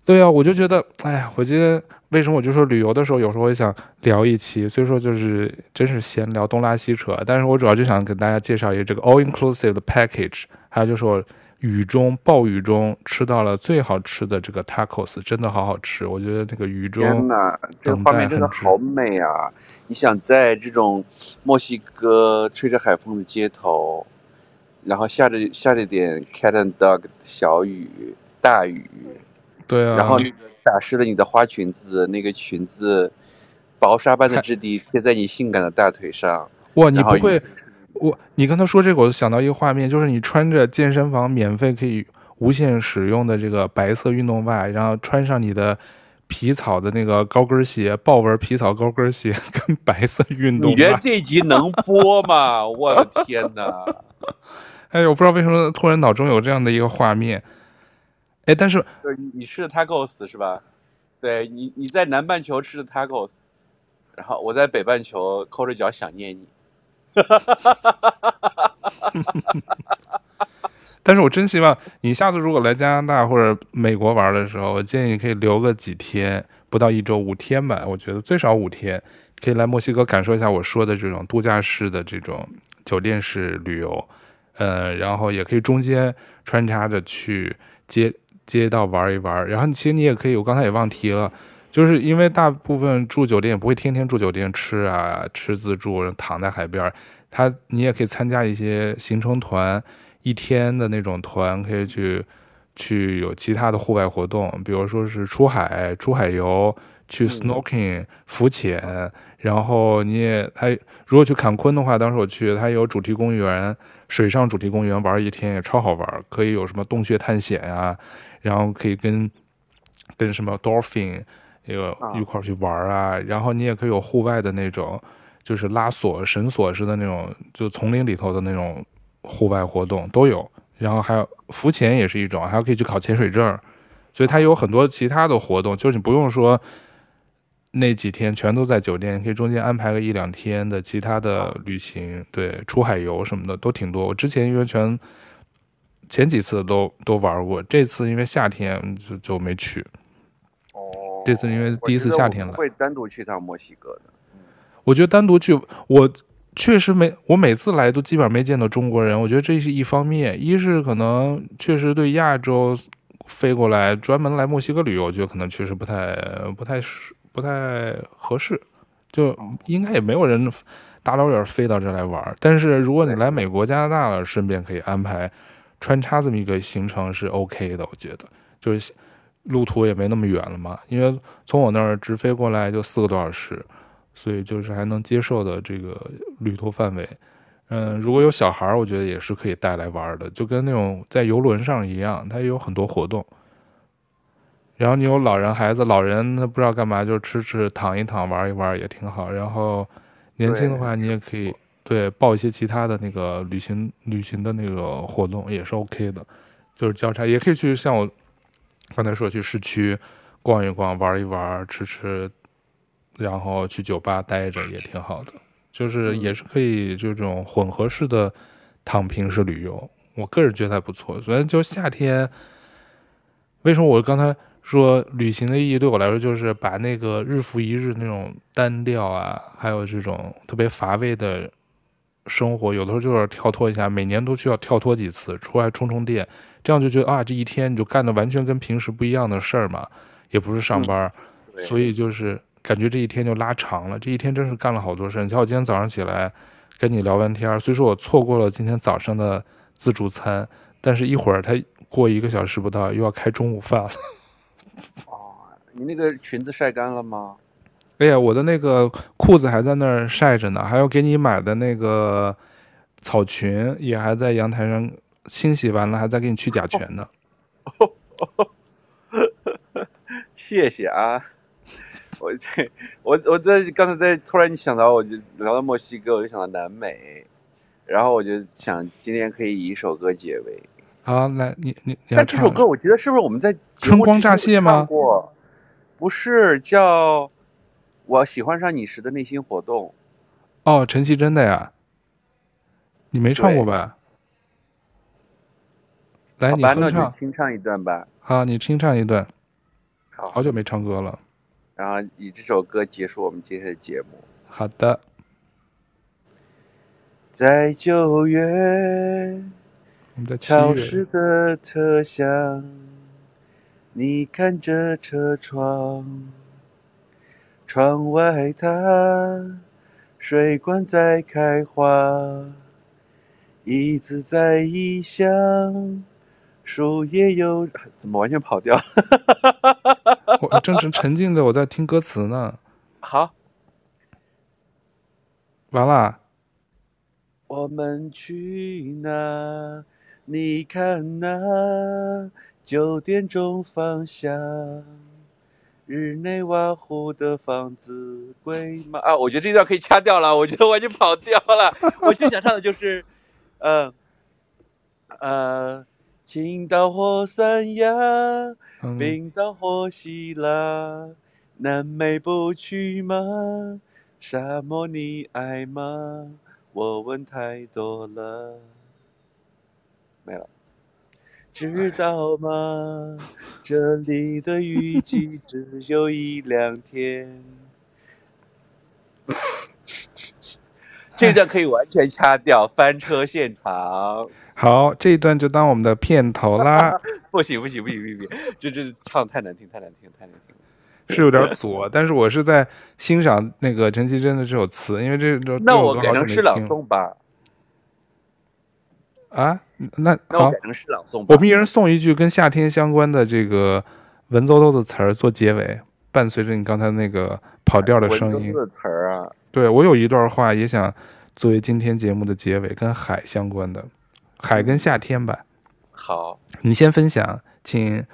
对啊，我就觉得，哎呀，我今天为什么我就说旅游的时候，有时候我也想聊一期，所以说就是真是闲聊东拉西扯，但是我主要就想给大家介绍一个这个 all inclusive 的 package，还有就是我。雨中暴雨中吃到了最好吃的这个 tacos，真的好好吃。我觉得这个雨中，天哪，这个画面真的好美啊！你想在这种墨西哥吹着海风的街头，然后下着下着点 cat and dog 的小雨大雨，对啊，然后打湿了你的花裙子，那个裙子薄纱般的质地贴在你性感的大腿上，哇，你不会。我，你跟他说这个，我就想到一个画面，就是你穿着健身房免费可以无限使用的这个白色运动袜，然后穿上你的皮草的那个高跟鞋，豹纹皮草高跟鞋跟白色运动袜。你觉得这集能播吗？我的天哪！哎，我不知道为什么突然脑中有这样的一个画面。哎，但是你吃的 tacos 是吧？对你，你在南半球吃的 tacos，然后我在北半球抠着脚想念你。哈！但是我真希望你下次如果来加拿大或者美国玩的时候，我建议可以留个几天，不到一周，五天吧。我觉得最少五天，可以来墨西哥感受一下我说的这种度假式的这种酒店式旅游，呃，然后也可以中间穿插着去街街道玩一玩。然后其实你也可以，我刚才也忘提了。就是因为大部分住酒店也不会天天住酒店吃啊，吃自助，躺在海边，他你也可以参加一些行程团，一天的那种团，可以去去有其他的户外活动，比如说是出海、出海游，去 snorkeling 浮潜，然后你也他如果去坎昆的话，当时我去，它有主题公园，水上主题公园玩一天也超好玩，可以有什么洞穴探险啊，然后可以跟跟什么 dolphin。一个一块去玩啊，然后你也可以有户外的那种，就是拉锁、绳索式的那种，就丛林里头的那种户外活动都有。然后还有浮潜也是一种，还有可以去考潜水证，所以它有很多其他的活动，就是你不用说那几天全都在酒店，可以中间安排个一两天的其他的旅行，对，出海游什么的都挺多。我之前因为全前几次都都玩过，这次因为夏天就就没去。这次因为第一次夏天了，会单独去趟墨西哥的。我觉得单独去，我确实没，我每次来都基本上没见到中国人。我觉得这是一方面，一是可能确实对亚洲飞过来专门来墨西哥旅游，我觉得可能确实不太、不太、不太合适。就应该也没有人大老远飞到这来玩。但是如果你来美国、加拿大了，顺便可以安排穿插这么一个行程是 OK 的。我觉得就是。路途也没那么远了嘛，因为从我那儿直飞过来就四个多小时，所以就是还能接受的这个旅途范围。嗯，如果有小孩儿，我觉得也是可以带来玩的，就跟那种在游轮上一样，它也有很多活动。然后你有老人孩子，老人他不知道干嘛，就吃吃躺一躺玩一玩也挺好。然后年轻的话，你也可以对报一些其他的那个旅行旅行的那个活动也是 OK 的，就是交叉也可以去像我。刚才说去市区逛一逛、玩一玩、吃吃，然后去酒吧待着也挺好的，就是也是可以这种混合式的躺平式旅游，我个人觉得还不错。所以就夏天，为什么我刚才说旅行的意义对我来说就是把那个日复一日那种单调啊，还有这种特别乏味的生活，有的时候就是跳脱一下，每年都需要跳脱几次，出来充充电，这样就觉得啊，这一天你就干的完全跟平时不一样的事儿嘛。也不是上班，嗯，所以就是感觉这一天就拉长了。这一天真是干了好多事。你瞧，我今天早上起来跟你聊完天，虽说我错过了今天早上的自助餐，但是一会儿他过一个小时不到又要开中午饭了。哦，你那个裙子晒干了吗？哎呀，我的那个裤子还在那儿晒着呢，还有给你买的那个草裙也还在阳台上清洗完了，还在给你去甲醛呢。哦哦谢谢啊，我这我我在刚才在突然想到，我就聊到墨西哥，我就想到南美，然后我就想今天可以以一首歌结尾。好，来你你，你但这首歌我觉得是不是我们在春光乍泄吗？不是，叫我喜欢上你时的内心活动。哦，陈绮贞的呀，你没唱过吧？来，你哼唱，清唱一段吧。好，你清唱一段。好，好久没唱歌了，然后以这首歌结束我们今天的节目。好的，在九月，潮湿的车厢，你看着车窗，窗外它水管在开花，椅子在异乡。树叶又怎么完全跑掉了？我正正沉浸的，我在听歌词呢。好，完了。我们去哪？你看那九点钟方向，日内瓦湖的房子贵吗？啊，我觉得这段可以掐掉了。我觉得我已经跑掉了。我现在想唱的就是，嗯，呃。呃青岛或三亚，冰岛或希腊，嗯，南美不去吗？沙漠你爱吗？我问太多了，没了，知道吗？这里的雨季只有一两天。这段可以完全掐掉，翻车现场。好，这一段就当我们的片头啦。不行不行不行不行，这这唱太难听太难听太难听了，是有点左，但是我是在欣赏那个陈绮贞的这首词，因为这这那我改成诗朗诵吧。啊，那那我改成诗朗诵吧。我们一人送一句跟夏天相关的这个文绉绉的词儿做结尾，伴随着你刚才那个跑调的声音。文绉绉的词儿啊。对，我有一段话也想作为今天节目的结尾，跟海相关的。海跟夏天吧，好，你先分享，请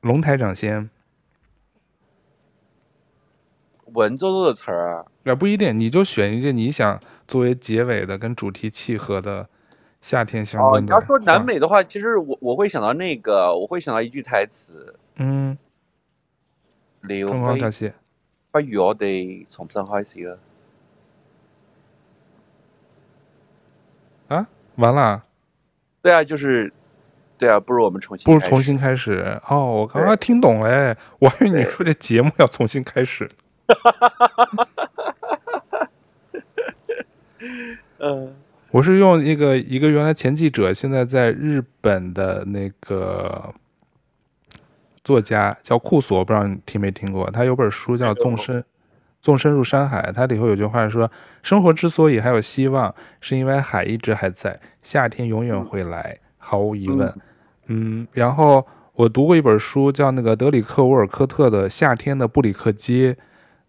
龙台长先。文绉绉的词儿啊，那不一定，你就选一句你想作为结尾的，跟主题契合的夏天相关的。哦，你要说南美的话，其实我我会想到那个，我会想到一句台词，嗯，刘飞，不如我哋重新开始啦。啊，完了。对啊，就是，对啊，不如我们重新不如重新开始哦。我刚刚听懂了，哎，我还以为你说这节目要重新开始。嗯，我是用一个一个原来前记者，现在在日本的那个作家叫库索，不知道你听没听过？他有本书叫《纵深纵深入山海》，它里头有句话说：“生活之所以还有希望，是因为海一直还在。”夏天永远会来，毫无疑问。嗯，然后我读过一本书，叫那个德里克·沃尔科特的《夏天的布里克街》，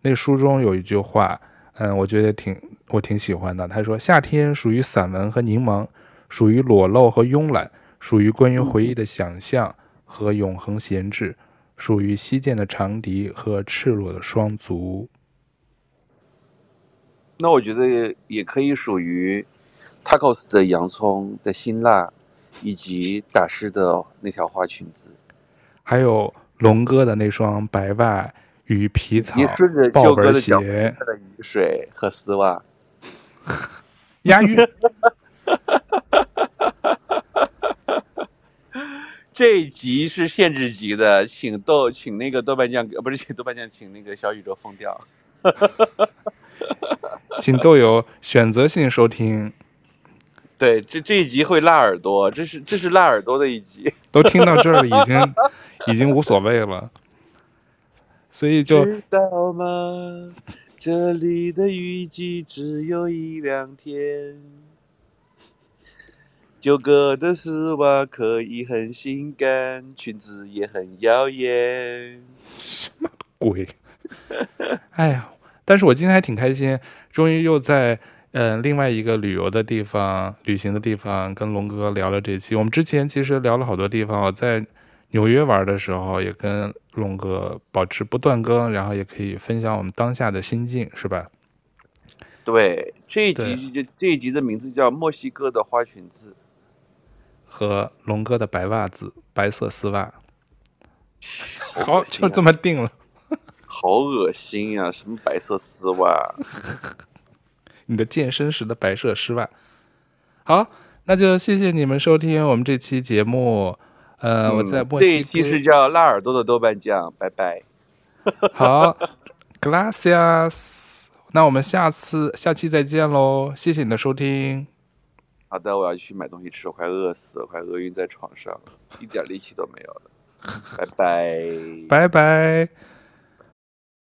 那书中有一句话，嗯，我觉得挺我挺喜欢的。他说：“夏天属于散文和柠檬，属于裸露和慵懒，属于关于回忆的想象和永恒闲置，属于西涧的长笛和赤裸的双足。”那我觉得也可以属于。Tacos 的洋葱的辛辣，以及打湿的那条花裙子，还有龙哥的那双白袜与皮草豹纹鞋，的雨水和丝袜，押韵。这一集是限制级的，请豆，请那个豆瓣酱，呃不是请豆瓣酱，请那个小宇宙封掉。请豆友选择性收听。对，这这一集会辣耳朵，这是这是辣耳朵的一集。都听到这儿了，已经已经无所谓了。所以就知道吗？这里的雨季只有一两天。九哥的丝袜可以很性感，裙子也很妖艳。什么鬼？哎呀！但是我今天还挺开心，终于又在呃另外一个旅游的地方、旅行的地方跟龙哥聊了这期。我们之前其实聊了好多地方，我在纽约玩的时候也跟龙哥保持不断更，然后也可以分享我们当下的心境，是吧？对，这一集就这一集的名字叫《墨西哥的花裙子》。和龙哥的白袜子，白色丝袜，好，就这么定了。好恶心呀、啊！什么白色丝袜？你的健身时的白色丝袜。好，那就谢谢你们收听我们这期节目。呃，嗯、我在墨西哥。这一期是叫辣耳朵的豆瓣酱，拜拜。好，Gracias。那我们下次下期再见喽！谢谢你的收听。好的，我要去买东西吃，我快饿死了，快饿晕在床上，一点力气都没有了。拜拜，拜拜。